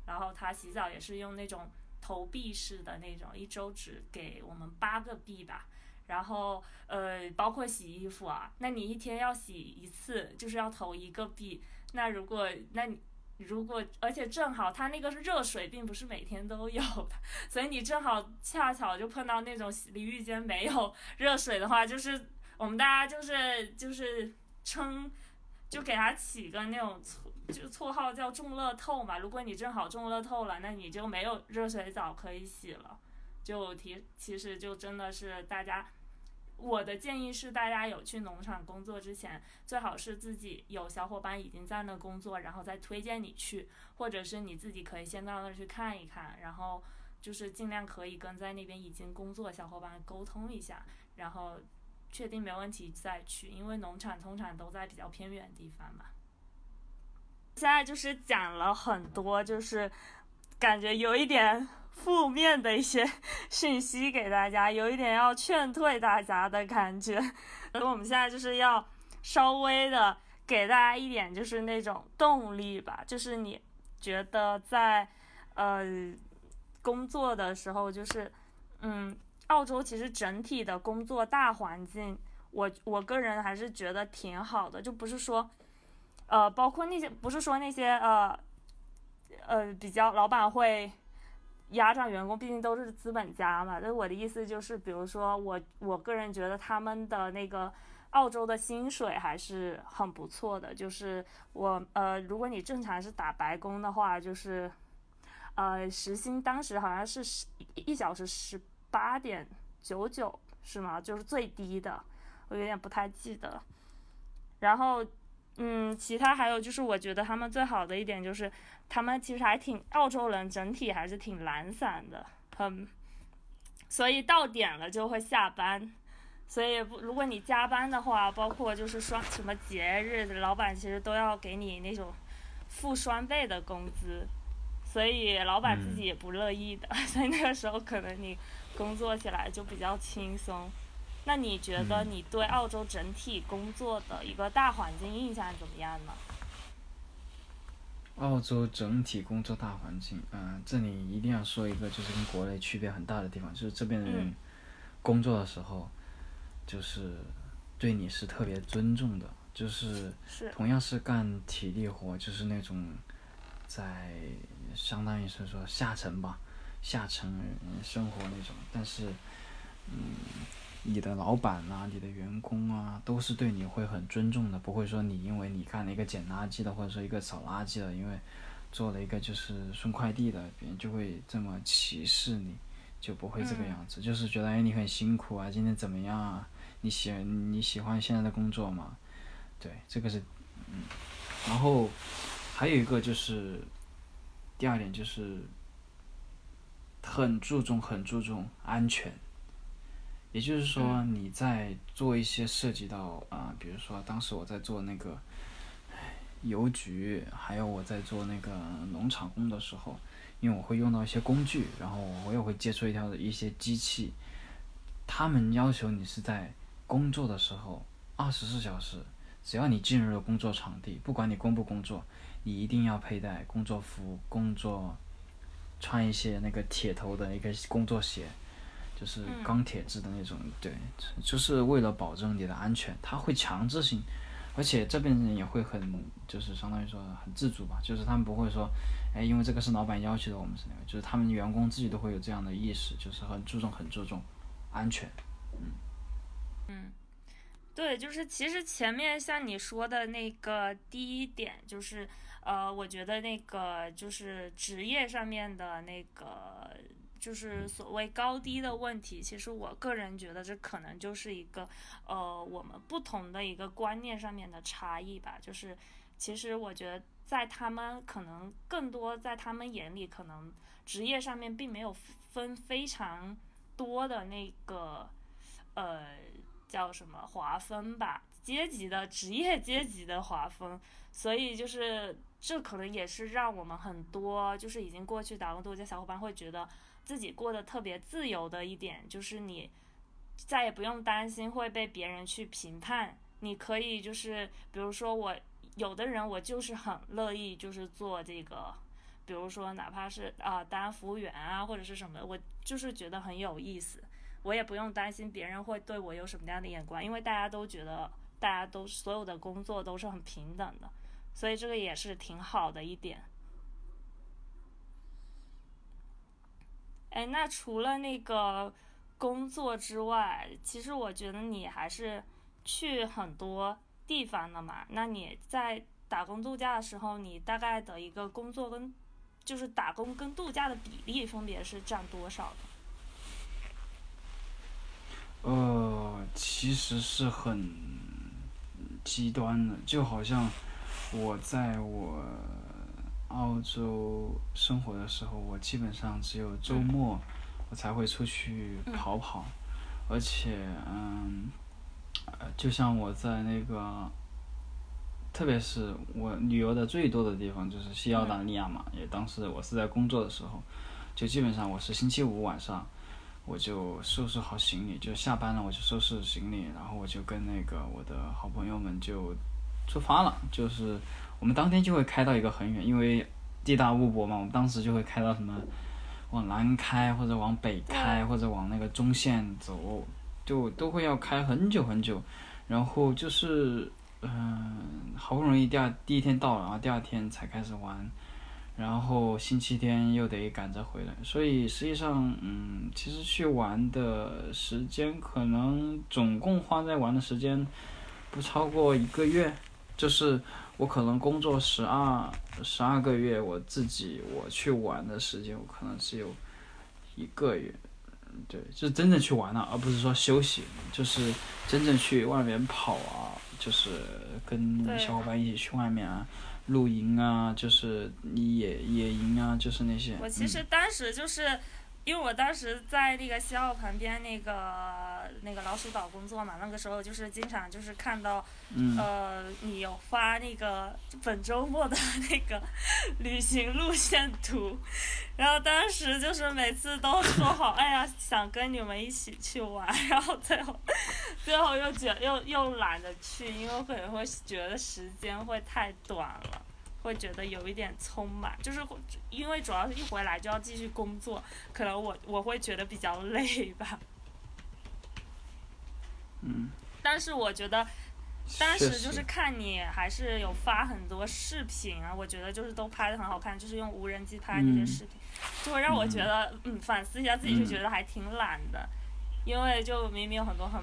然后她洗澡也是用那种投币式的那种，一周只给我们八个币吧。然后呃，包括洗衣服啊，那你一天要洗一次，就是要投一个币。那如果那你。如果而且正好它那个热水并不是每天都有的，所以你正好恰巧就碰到那种淋浴间没有热水的话，就是我们大家就是就是称，就给它起个那种绰就绰号叫中乐透嘛。如果你正好中乐透了，那你就没有热水澡可以洗了，就提其实就真的是大家。我的建议是，大家有去农场工作之前，最好是自己有小伙伴已经在那工作，然后再推荐你去，或者是你自己可以先到那去看一看，然后就是尽量可以跟在那边已经工作小伙伴沟通一下，然后确定没问题再去，因为农场通常都在比较偏远的地方嘛。现在就是讲了很多，就是感觉有一点。负面的一些 讯息给大家，有一点要劝退大家的感觉。而我们现在就是要稍微的给大家一点，就是那种动力吧。就是你觉得在呃工作的时候，就是嗯，澳洲其实整体的工作大环境，我我个人还是觉得挺好的。就不是说呃，包括那些不是说那些呃呃比较老板会。压榨员工，毕竟都是资本家嘛。但是我的意思就是，比如说我，我个人觉得他们的那个澳洲的薪水还是很不错的。就是我呃，如果你正常是打白工的话，就是呃，时薪当时好像是十一小时十八点九九，是吗？就是最低的，我有点不太记得。然后。嗯，其他还有就是，我觉得他们最好的一点就是，他们其实还挺澳洲人，整体还是挺懒散的，很，所以到点了就会下班，所以不，如果你加班的话，包括就是双什么节日，老板其实都要给你那种付双倍的工资，所以老板自己也不乐意的，所以那个时候可能你工作起来就比较轻松。那你觉得你对澳洲整体工作的一个大环境印象怎么样呢？澳洲整体工作大环境，嗯，这里一定要说一个，就是跟国内区别很大的地方，就是这边的人工作的时候，就是对你是特别尊重的，就是同样是干体力活，就是那种在相当于是说下层吧，下层生活那种，但是，嗯。你的老板啊，你的员工啊，都是对你会很尊重的，不会说你因为你干了一个捡垃圾的，或者说一个扫垃圾的，因为做了一个就是送快递的，别人就会这么歧视你，就不会这个样子，就是觉得哎你很辛苦啊，今天怎么样啊？你喜你喜欢现在的工作吗？对，这个是嗯，然后还有一个就是第二点就是很注重很注重安全。也就是说，你在做一些涉及到啊，比如说当时我在做那个邮局，还有我在做那个农场工的时候，因为我会用到一些工具，然后我也会接触一条的一些机器，他们要求你是在工作的时候二十四小时，只要你进入了工作场地，不管你工不工作，你一定要佩戴工作服、工作穿一些那个铁头的一个工作鞋。就是钢铁制的那种，对，就是为了保证你的安全，他会强制性，而且这边人也会很，就是相当于说很自主吧，就是他们不会说，哎，因为这个是老板要求的，我们是那个，就是他们员工自己都会有这样的意识，就是很注重很注重安全，嗯，嗯，对，就是其实前面像你说的那个第一点，就是呃，我觉得那个就是职业上面的那个。就是所谓高低的问题，其实我个人觉得这可能就是一个，呃，我们不同的一个观念上面的差异吧。就是，其实我觉得在他们可能更多在他们眼里，可能职业上面并没有分非常多的那个，呃，叫什么划分吧，阶级的职业阶级的划分。所以就是这可能也是让我们很多就是已经过去打工度假小伙伴会觉得。自己过得特别自由的一点，就是你再也不用担心会被别人去评判。你可以就是，比如说我有的人，我就是很乐意就是做这个，比如说哪怕是啊当服务员啊或者是什么，我就是觉得很有意思。我也不用担心别人会对我有什么样的眼光，因为大家都觉得大家都所有的工作都是很平等的，所以这个也是挺好的一点。哎，那除了那个工作之外，其实我觉得你还是去很多地方的嘛。那你在打工度假的时候，你大概的一个工作跟就是打工跟度假的比例分别是占多少的？呃，其实是很极端的，就好像我在我。澳洲生活的时候，我基本上只有周末我才会出去跑跑，而且嗯，就像我在那个，特别是我旅游的最多的地方就是西澳大利亚嘛，也当时我是在工作的时候，就基本上我是星期五晚上我就收拾好行李，就下班了我就收拾行李，然后我就跟那个我的好朋友们就出发了，就是。我们当天就会开到一个很远，因为地大物博嘛。我们当时就会开到什么，往南开，或者往北开，或者往那个中线走，就都会要开很久很久。然后就是，嗯，好不容易第二第一天到了，然后第二天才开始玩，然后星期天又得赶着回来。所以实际上，嗯，其实去玩的时间可能总共花在玩的时间。不超过一个月，就是我可能工作十二十二个月，我自己我去玩的时间，我可能只有一个月，嗯对，就是真正去玩了，而不是说休息，就是真正去外面跑啊，就是跟小伙伴一起去外面啊。露营啊，就是野野营啊，就是那些。我其实当时就是，因为我当时在那个西澳旁边那个那个老鼠岛工作嘛，那个时候就是经常就是看到，嗯，呃，你有发那个本周末的 那个旅行路线图，然后当时就是每次都说好，哎呀，想跟你们一起去玩，然后最后最后又觉又又懒得去，因为可能会觉得时间会太短了。会觉得有一点匆忙，就是会因为主要是一回来就要继续工作，可能我我会觉得比较累吧。嗯，但是我觉得当时就是看你还是有发很多视频啊，我觉得就是都拍的很好看，就是用无人机拍那些嗯。视频，就会让我觉得嗯反思一下自己，就觉得还挺懒的，因为就明明有很多很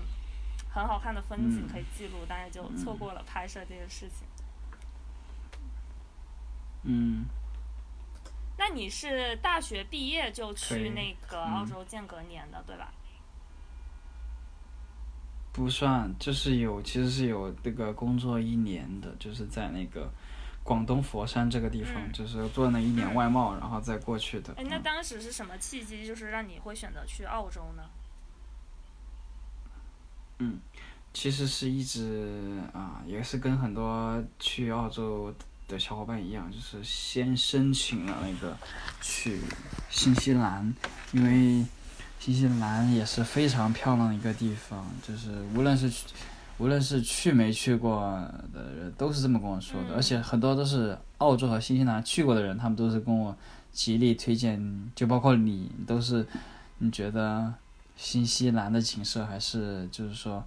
很好看的风景嗯。可以记录，但是就错过了拍摄这件事情。嗯，那你是大学毕业就去那个嗯澳洲间隔年的，对吧？不算，就是有，其实是有那个工作一年的，就是在那个广东佛山这个地方，嗯就是做了一年外贸，然后再过去的。哎，那嗯当时是什么契机，就是让你会选择去澳洲呢？嗯其实是一直啊，也是跟很多去澳洲的小伙伴一样，就是先申请了那个去新西兰，因为新西兰也是非常漂亮的一个地方，就是无论是去无论是去没去过的人，都是这么跟我说的，嗯而且很多都是澳洲和新西兰去过的人，他们都是跟我极力推荐，就包括你，都是你觉得新西兰的景色还是就是说。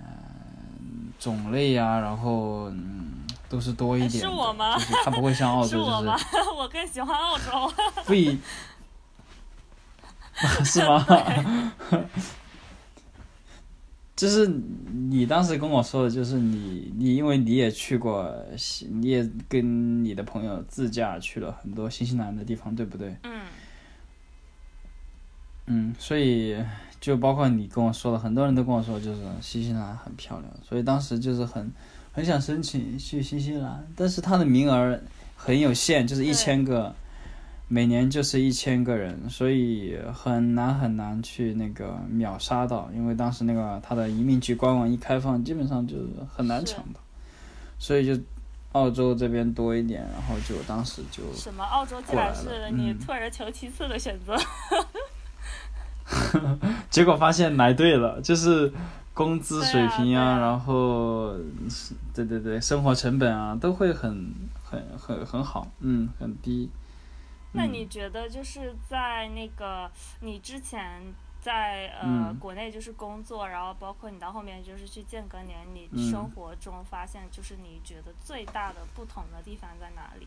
嗯，种类啊，然后嗯，都是多一哎点的。是我吗就是它不会像 澳洲，是我吗就是？我更喜欢澳洲。不一，是吗？就是你当时跟我说的，就是你你因为你也去过西，你也跟你的朋友自驾去了很多新西兰的地方，对不对？嗯，嗯，所以就包括你跟我说的，很多人都跟我说，就是新西兰很漂亮，所以当时就是很很想申请去新西兰，但是它的名额很有限，就是一千个，每年就是一千个人，所以很难很难去那个秒杀到，因为当时那个它的移民局官网一开放，基本上就是很难抢到，所以就澳洲这边多一点，然后就当时就什么？澳洲竟然是你嗯。退而求其次的选择？结果发现来对了，就是工资水平对啊啊然后对对对，生活成本啊都会很很很很好，嗯，很低。嗯那你觉得就是在那个你之前在呃、嗯国内就是工作，然后包括你到后面就是去间隔年，你嗯生活中发现就是你觉得最大的不同的地方在哪里？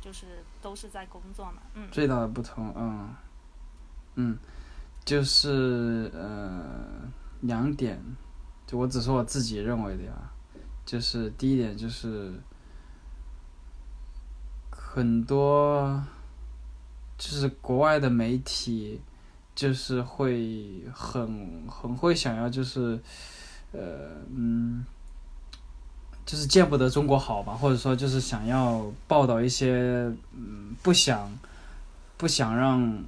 就是都是在工作嘛，嗯，最大的不同，嗯嗯，就是呃两点，就我只说我自己认为的呀，就是第一点就是很多就是国外的媒体就是会很很会想要就是呃嗯。就是见不得中国好吧，或者说就是想要报道一些嗯不想不想让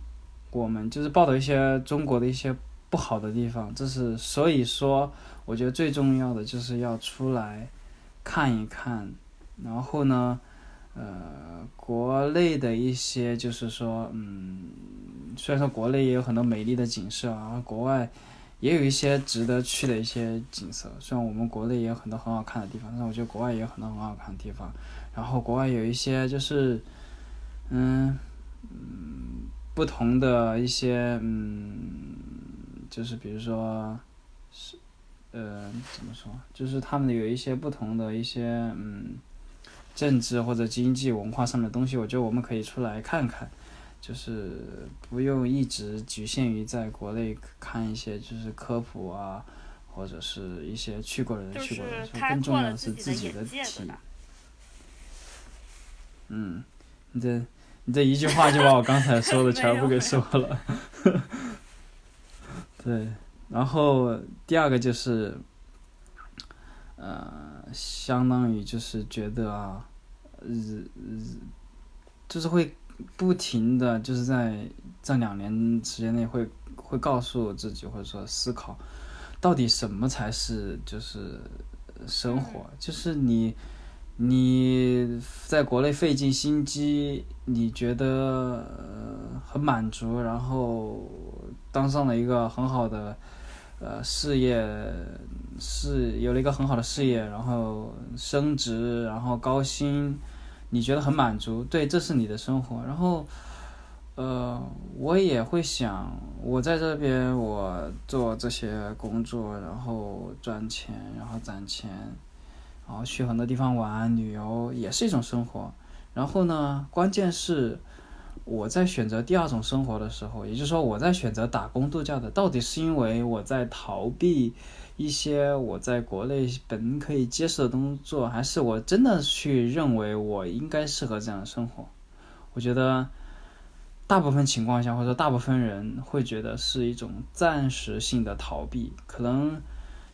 我们就是报道一些中国的一些不好的地方，这是所以说我觉得最重要的就是要出来看一看，然后呢，呃，国内的一些就是说嗯，虽然说国内也有很多美丽的景色啊，国外。也有一些值得去的一些景色，虽然我们国内也有很多很好看的地方，但是我觉得国外也有很多很好看的地方。然后国外有一些就是，嗯嗯，不同的一些嗯，就是比如说，是呃怎么说，就是他们有一些不同的一些嗯，政治或者经济文化上的东西，我觉得我们可以出来看看。就是不用一直局限于在国内看一些就是科普啊，或者是一些去过的人去过的人，是更重要的是自己的体？嗯，你这你这一句话就把我刚才说的 全部给说了。对，然后第二个就是，呃，相当于就是觉得啊，日日就是会不停的就是在这两年时间内会会告诉自己或者说思考，到底什么才是就是生活，就是你。你在国内费尽心机，你觉得呃很满足，然后当上了一个很好的呃事业，是有了一个很好的事业，然后升职，然后高薪，你觉得很满足，对，这是你的生活。然后呃，我也会想，我在这边我做这些工作，然后赚钱，然后攒钱。然后去很多地方玩旅游也是一种生活。然后呢，关键是我在选择第二种生活的时候，也就是说我在选择打工度假的，到底是因为我在逃避一些我在国内本可以接受的工作，还是我真的去认为我应该适合这样的生活？我觉得大部分情况下，或者大部分人会觉得是一种暂时性的逃避，可能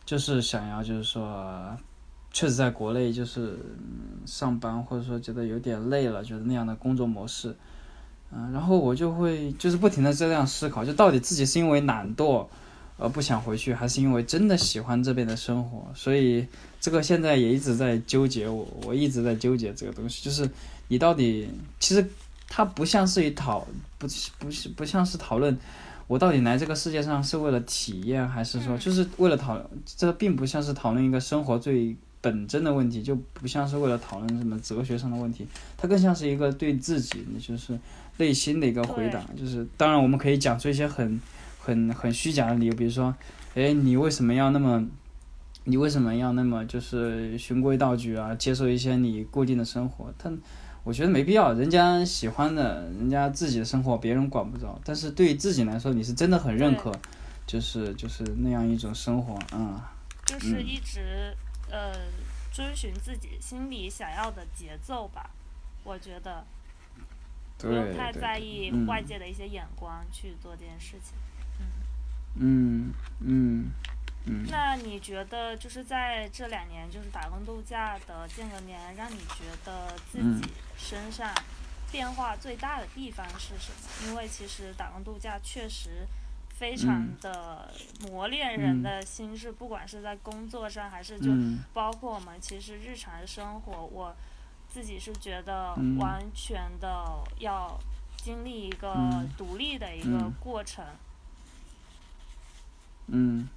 就是想要就是说。确实在国内就是上班，或者说觉得有点累了，觉得那样的工作模式，嗯，然后我就会就是不停的这样思考，就到底自己是因为懒惰而不想回去，还是因为真的喜欢这边的生活？所以这个现在也一直在纠结我，我一直在纠结这个东西，就是你到底其实它不像是一讨不不是不像是讨论我到底来这个世界上是为了体验，还是说就是为了讨这并不像是讨论一个生活最。本真的问题就不像是为了讨论什么哲学上的问题，它更像是一个对自己，就是内心的一个回答。就是当然我们可以讲出一些很、很、很虚假的理由，比如说，哎，你为什么要那么，你为什么要那么就是循规蹈矩啊，接受一些你固定的生活？但我觉得没必要，人家喜欢的，人家自己的生活别人管不着。但是对于自己来说，你是真的很认可，就是就是那样一种生活，嗯。就是一直。呃，遵循自己心里想要的节奏吧，我觉得不用太在意外界的一些眼光去做这件事情。嗯嗯嗯。那你觉得就是在这两年就是打工度假的间隔年，让你觉得自己身上变化最大的地方是什么？因为其实打工度假确实。非常的磨练人的心智，不管是在工作上，还是就包括我们其实日常生活，我自己是觉得完全的要经历一个独立的一个过程。嗯，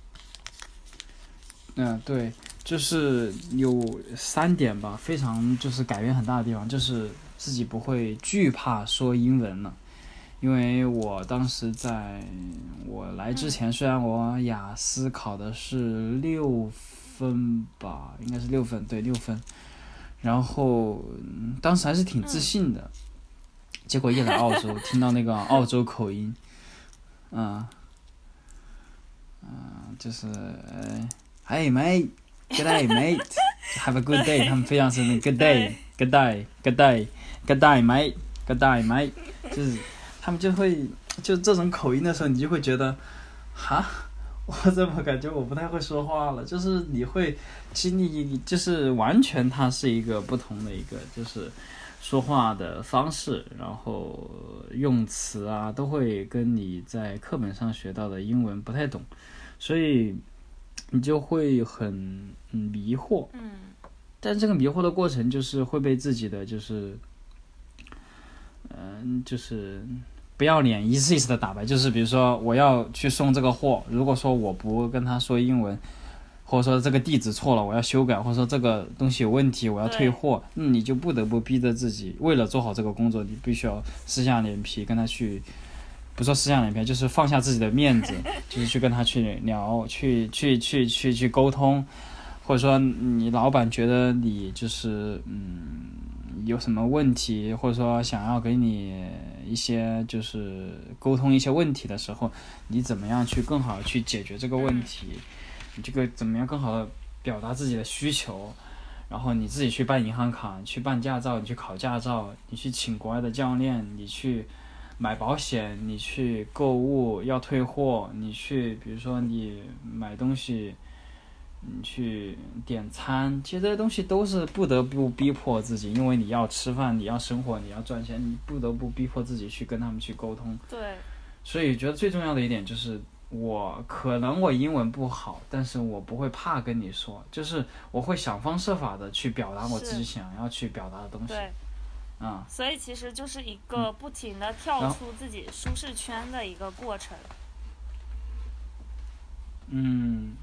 嗯，对，就是有三点吧，非常就是改变很大的地方，就是自己不会惧怕说英文了。因为我当时在我来之前，虽然我雅思考的是六分吧，应该是六分，对六分，然后当时还是挺自信的，结果一来澳洲，听到那个澳洲口音，嗯，嗯，就是，Hey mate，Good day mate，Have a good day，他们非常是那个 Good day，Good day，Good day，Good day mate，Good day mate，就是。他们就会就这种口音的时候，你就会觉得，哈，我怎么感觉我不太会说话了？就是你会经历，就是完全它是一个不同的一个，就是说话的方式，然后用词啊，都会跟你在课本上学到的英文不太懂，所以你就会很迷惑。嗯。但这个迷惑的过程，就是会被自己的就是，嗯，就是。不要脸，一次一次的打败，就是比如说我要去送这个货，如果说我不跟他说英文，或者说这个地址错了，我要修改，或者说这个东西有问题，我要退货，那你就不得不逼着自己，为了做好这个工作，你必须要撕下脸皮跟他去，不说撕下脸皮，就是放下自己的面子，就是去跟他去聊，去去去去去沟通，或者说你老板觉得你就是嗯有什么问题，或者说想要给你。一些就是沟通一些问题的时候，你怎么样去更好的去解决这个问题？你这个怎么样更好的表达自己的需求，然后你自己去办银行卡，去办驾照，你去考驾照，你去请国外的教练，你去买保险，你去购物要退货，你去比如说你买东西。你去点餐，其实这些东西都是不得不逼迫自己，因为你要吃饭，你要生活，你要赚钱，你不得不逼迫自己去跟他们去沟通。对。所以觉得最重要的一点就是，我可能我英文不好，但是我不会怕跟你说，就是我会想方设法的去表达我自己想要去表达的东西。对。啊。所以其实就是一个不停的跳出自己舒适圈的一个过程。嗯，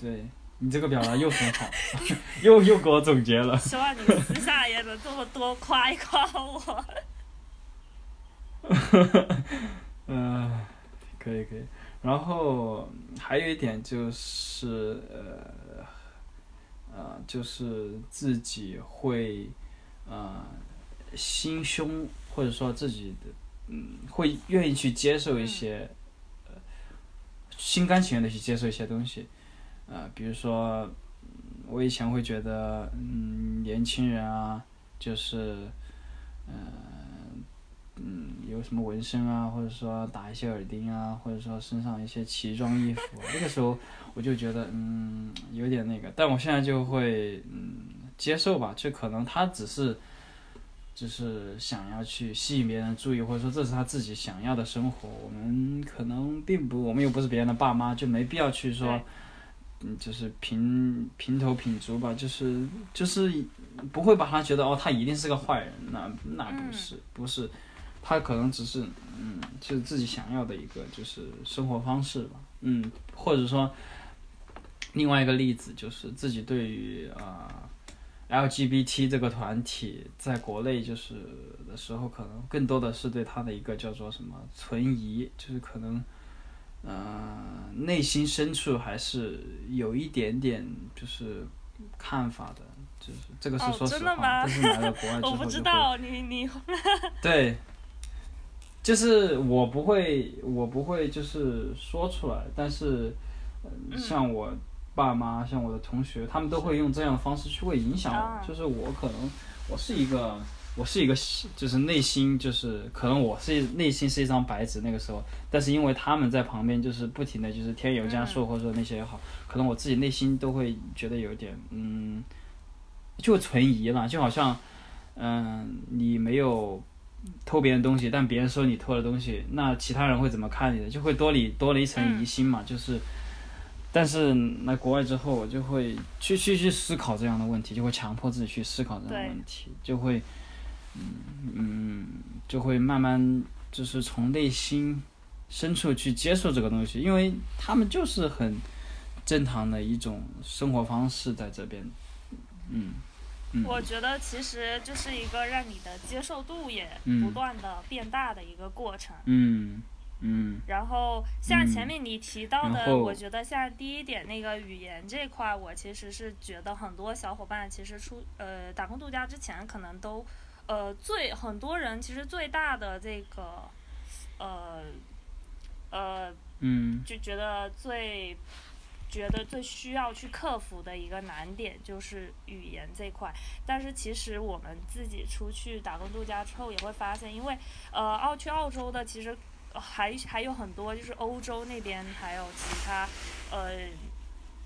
对。你这个表达又很好，又又给我总结了。希望你私下也能这么多夸一夸我。嗯，可以可以。然后还有一点就是，呃，呃，就是自己会，呃，心胸或者说自己的，嗯，会愿意去接受一些，呃，心甘情愿的去接受一些东西。呃，比如说，我以前会觉得，嗯，年轻人啊，就是，嗯，嗯，有什么纹身啊，或者说打一些耳钉啊，或者说身上一些奇装异服，那个时候我就觉得，嗯，有点那个。但我现在就会，嗯，接受吧，就可能他只是，就是想要去吸引别人注意，或者说这是他自己想要的生活。我们可能并不，我们又不是别人的爸妈，就没必要去说。嗯，就是平平头品足吧，就是就是不会把他觉得哦，他一定是个坏人，那那不是不是，他可能只是嗯，就是自己想要的一个就是生活方式吧，嗯，或者说另外一个例子就是自己对于啊 LGBT 这个团体在国内就是的时候，可能更多的是对他的一个叫做什么存疑，就是可能。嗯，内心深处还是有一点点就是看法的，就是这个是说实话。但是来了国外之后我不知道你你。对，就是我不会，我不会就是说出来，但是像我爸妈，像我的同学，他们都会用这样的方式去会影响我，就是我可能我是一个。我是一个，就是内心就是可能我是内心是一张白纸那个时候，但是因为他们在旁边就是不停的就是添油加醋或者说那些也好，可能我自己内心都会觉得有点嗯，就存疑了，就好像嗯你没有偷别人东西，但别人说你偷了东西，那其他人会怎么看你的？就会多你多了一层疑心嘛，就是，但是来国外之后，我就会去去去思考这样的问题，就会强迫自己去思考这样的问题，就会。嗯嗯，就会慢慢就是从内心深处去接受这个东西，因为他们就是很正常的一种生活方式在这边。嗯嗯。我觉得其实就是一个让你的接受度也不断的变大的一个过程。嗯嗯。然后像前面你提到的，我觉得像第一点那个语言这块，我其实是觉得很多小伙伴其实出呃打工度假之前可能都。呃，最很多人其实最大的这个，呃，呃，嗯，就觉得最觉得最需要去克服的一个难点就是语言这块。但是其实我们自己出去打工度假之后也会发现，因为呃，澳去澳洲的其实还还有很多，就是欧洲那边还有其他呃，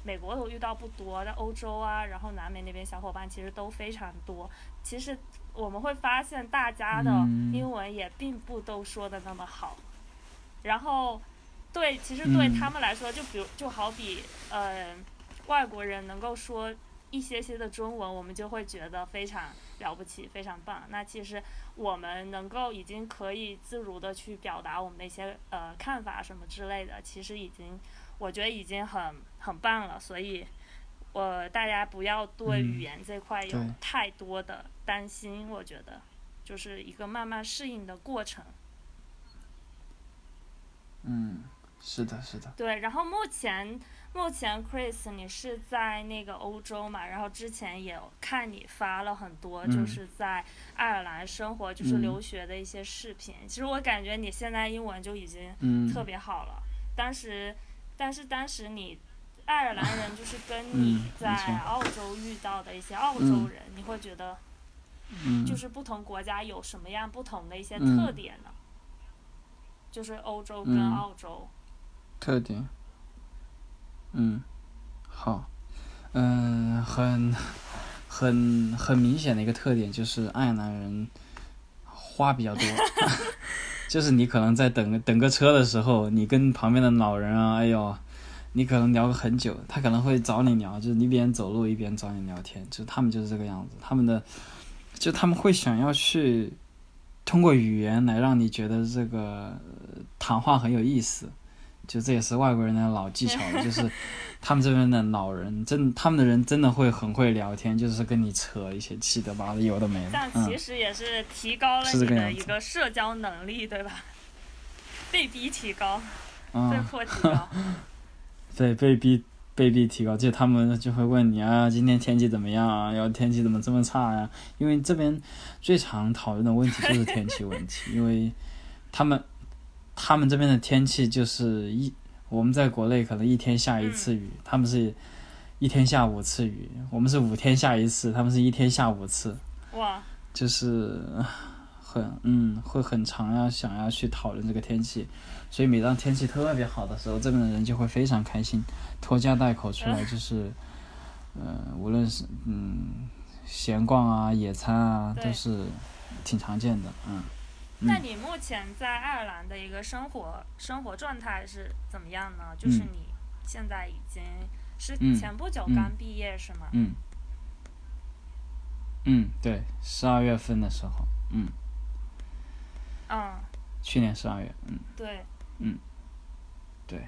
美国我遇到不多，在欧洲啊，然后南美那边小伙伴其实都非常多。其实。我们会发现大家的英文也并不都说的那么好，然后，对，其实对他们来说，就比如就好比，呃，外国人能够说一些些的中文，我们就会觉得非常了不起，非常棒。那其实我们能够已经可以自如的去表达我们的一些呃看法什么之类的，其实已经我觉得已经很很棒了。所以。我大家不要对语言这块有太多的担心，我觉得就是一个慢慢适应的过程。嗯，是的，是的。对，然后目前目前 Chris 你是在那个欧洲嘛？然后之前也看你发了很多，就是在爱尔兰生活，就是留学的一些视频。其实我感觉你现在英文就已经特别好了。当时，但是当时你。爱尔兰人 就是跟嗯你在澳洲遇到的一些澳洲嗯人，你会觉得嗯，就是不同国家有什么样不同的一些嗯。特点呢？就是欧洲跟嗯。澳洲，特点，嗯，好，嗯，很很很明显的一个特点就是爱尔兰人话比较多，就是你可能在等等个车的时候，你跟旁边的老人啊，哎呦，你可能聊个很久，他可能会找你聊，就是你一边走路一边找你聊天，就他们就是这个样子，他们的就他们会想要去通过语言来让你觉得这个谈话很有意思，就这也是外国人的老技巧了，就是 他们这边的老人真，他们的人真的会很会聊天，就是跟你扯一些七的八的有的没的这样，嗯其，实也是提高了是你的一个社交能力，对吧？被逼提高，被嗯，迫提高。对，被逼被逼提高，就他们就会问你啊，今天天气怎么样啊？然后天气怎么这么差呀、因为这边最常讨论的问题就是天气问题，因为他们他们这边的天气就是一我们在国内可能一天下一次雨，他们是一天下五次雨，我们是五天下一次，他们是一天下五次，哇，就是很嗯会很长要想要去讨论这个天气，所以每当天气特别好的时候，这边的人就会非常开心，拖家带口出来就是，呃，无论是嗯闲逛啊、野餐啊，都是挺常见的，嗯。那你目前在爱尔兰的一个生活生活状态是怎么样呢？就是嗯你现在已经是嗯前不久嗯。刚毕业是吗？嗯，嗯，对，十二月份的时候，嗯，嗯，去年十二月，嗯，对，嗯，对。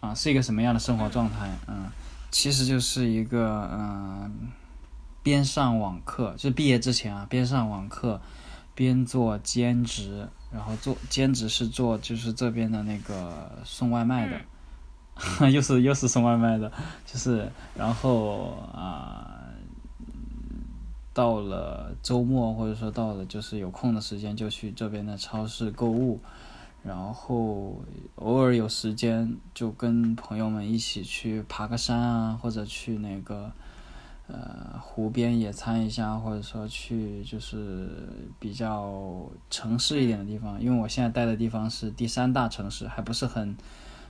啊，是一个什么样的生活状态？嗯，其实就是一个嗯、边上网课，就毕业之前啊，边上网课，边做兼职，然后做兼职是做就是这边的那个送外卖的，嗯。又是又是送外卖的，就是然后啊、到了周末或者说到了就是有空的时间就去这边的超市购物，然后偶尔有时间就跟朋友们一起去爬个山啊，或者去那个呃湖边野餐一下，或者说去就是比较城市一点的地方，因为我现在待的地方是第三大城市，还不是很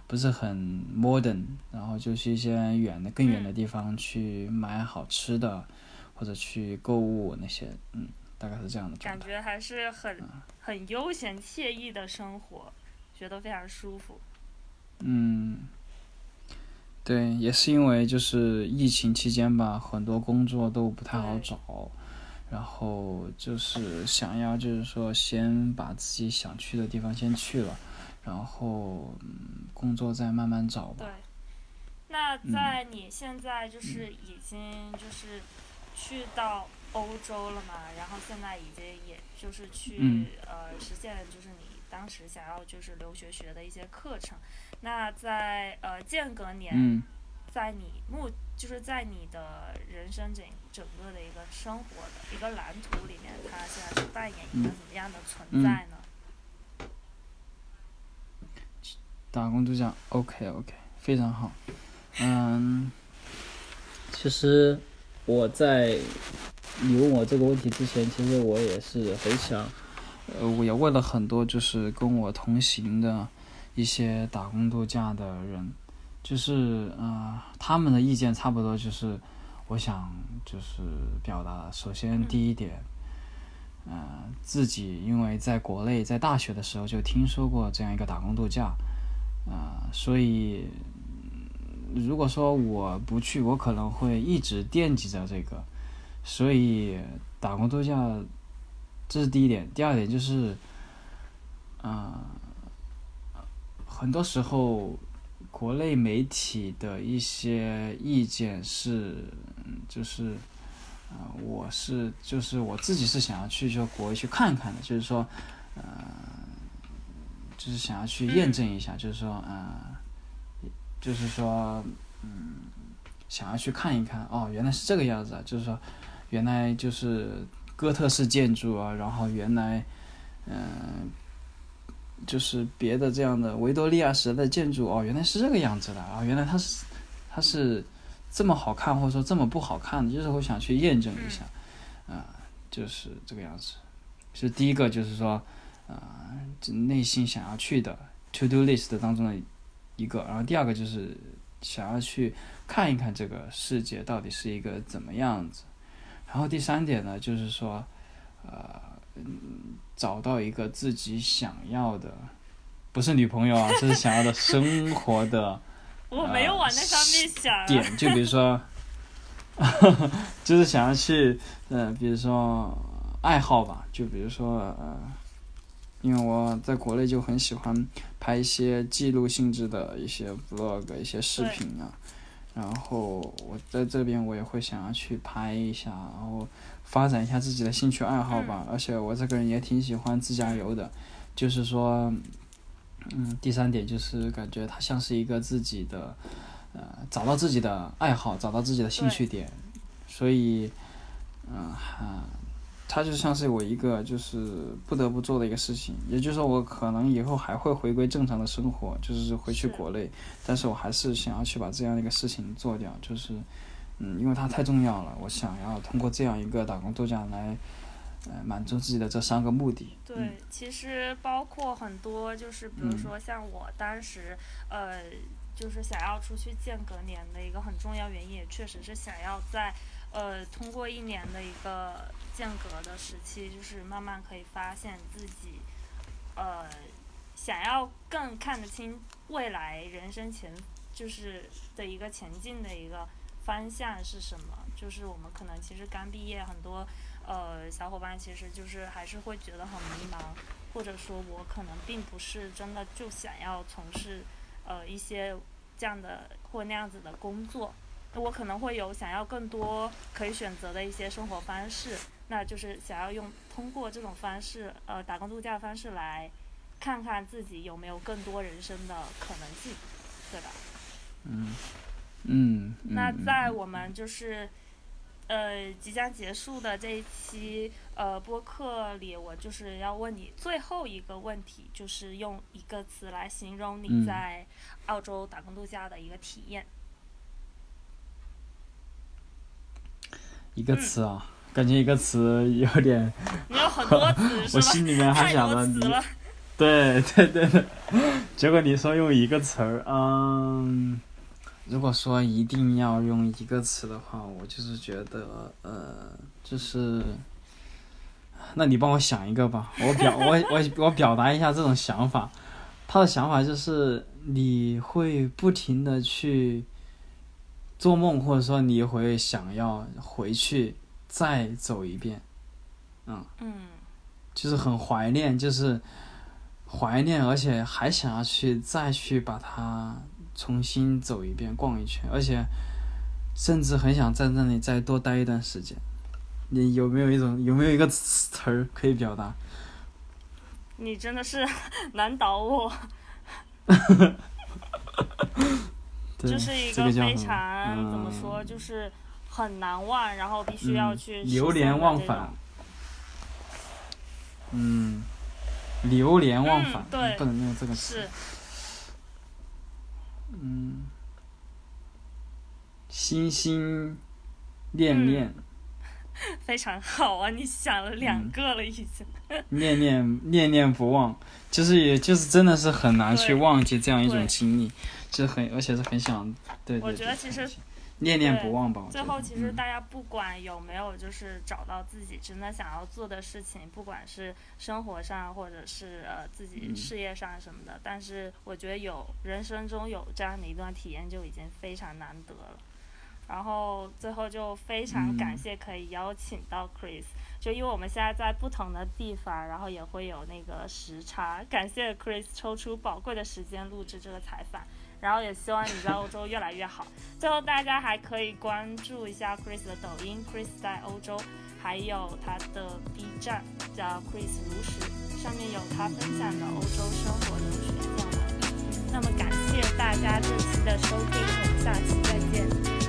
不是很 modern，然后就去一些远的更远的地方去买好吃的，或者去购物那些，嗯，大概是这样的。感觉还是很嗯很悠闲惬意的生活，觉得非常舒服。嗯，对，也是因为就是疫情期间吧，很多工作都不太好找，然后就是想要就是说先把自己想去的地方先去了，然后嗯，工作再慢慢找吧对。，那嗯。在你现在就是已经就是去到欧洲了嘛，然后现在已经也就是去、嗯。呃实现就是你当时想要就是留学学的一些课程。那在呃间隔年，嗯在你目就是在你的人生整整个的一个生活的一个蓝图里面，它现在是扮演一个嗯怎么样的存在呢？打工度假，OK OK，非常好。嗯，其实我在你问我这个问题之前，其实我也是很想，呃，我也问了很多就是跟我同行的一些打工度假的人，就是呃，他们的意见差不多就是，我想就是表达的。首先第一点。呃，自己因为在国内在大学的时候就听说过这样一个打工度假，啊、所以嗯如果说我不去，我可能会一直惦记着这个，所以打工度假这是第一点。第二点就是，啊、很多时候国内媒体的一些意见是，嗯就是。啊、我是就是我自己是想要去就国外去看看的，就是说，呃，就是想要去验证一下，就是说，呃，就是说，嗯，想要去看一看，哦，原来是这个样子啊，就是说，原来就是哥特式建筑啊，然后原来，嗯、就是别的这样的维多利亚时代的建筑，哦，原来是这个样子的啊，原来它是它是这么好看，或者说这么不好看的，就是我想去验证一下，啊、就是这个样子。是第一个，就是说，啊、这内心想要去的 to do list 当中的一个，然后第二个就是想要去看一看这个世界到底是一个怎么样子，然后第三点呢，就是说，呃，嗯找到一个自己想要的，不是女朋友啊，是想要的生活的。我没有往那方面想啊。点，就比如说，就是想要去，呃，比如说爱好吧，就比如说，呃，因为我在国内就很喜欢拍一些记录性质的一些 vlog、一些视频啊，然后我在这边我也会想要去拍一下，然后发展一下自己的兴趣爱好吧，而且我这个人也挺喜欢自驾游的，就是说。嗯，第三点就是感觉它像是一个自己的，呃，找到自己的爱好，找到自己的兴趣点，所以，嗯、哈，它就像是我一个就是不得不做的一个事情。也就是说，我可能以后还会回归正常的生活，就是回去国内，但是我还是想要去把这样的一个事情做掉，就是，嗯，因为它太重要了，我想要通过这样一个打工度假来，呃，满足自己的这三个目的。嗯对，其实包括很多，就是比如说像我当时，呃，就是想要出去间隔年的一个很重要原因，也确实是想要在，呃，通过一年的一个间隔的时期，就是慢慢可以发现自己，呃，想要更看得清未来人生前就是的一个前进的一个方向是什么。就是我们可能其实刚毕业，很多呃小伙伴其实就是还是会觉得很迷茫，或者说我可能并不是真的就想要从事呃一些这样的或那样子的工作，我可能会有想要更多可以选择的一些生活方式，那就是想要用通过这种方式，呃打工度假的方式来看看自己有没有更多人生的可能性，对吧？嗯，嗯，那嗯在我们就是呃即将结束的这一期呃播客里，我就是要问你最后一个问题，就是用一个词来形容你嗯在澳洲打工度假的一个体验。一个词啊，感觉一个词有点，你有很多词 我？心里面还想着你。对对对对，结果你说用一个词儿，嗯，如果说一定要用一个词的话，我就是觉得，呃，就是，那你帮我想一个吧，我表我我我表达一下这种想法，他的想法就是你会不停的去做梦，或者说你会想要回去再走一遍。嗯就是很怀念，就是怀念，而且还想要去再去把它重新走一遍、逛一圈，而且甚至很想在那里再多待一段时间。你有没有一种有没有一个词儿可以表达？你真的是 难倒我，对，就是一这个叫非常、怎么说，嗯就是很难忘，然后必须要嗯去流连忘返。嗯，流连忘返，嗯对不能用这个词。是，嗯，心心念念。非常好啊！你想了两嗯个了已经。念念念念不忘，就是也就是真的是很难去忘记这样一种经历，就是很而且是很想对对我觉得对其实念念对不忘吧。最后其实嗯大家不管有没有就是找到自己真的想要做的事情，不管是生活上或者是呃自己嗯事业上什么的，但是我觉得有人生中有这样的一段体验就已经非常难得了。然后最后就非常感嗯谢可以邀请到 Chris，、就因为我们现在在不同的地方，然后也会有那个时差，感谢 Chris 抽出宝贵的时间录制这个采访，然后也希望你在欧洲越来越好。最后大家还可以关注一下 Chris 的抖音，Chris 在欧洲，还有他的 B 站叫 Chris 如实，上面有他分享的欧洲生活留学见闻。那么感谢大家这期的收听，我们下期再见。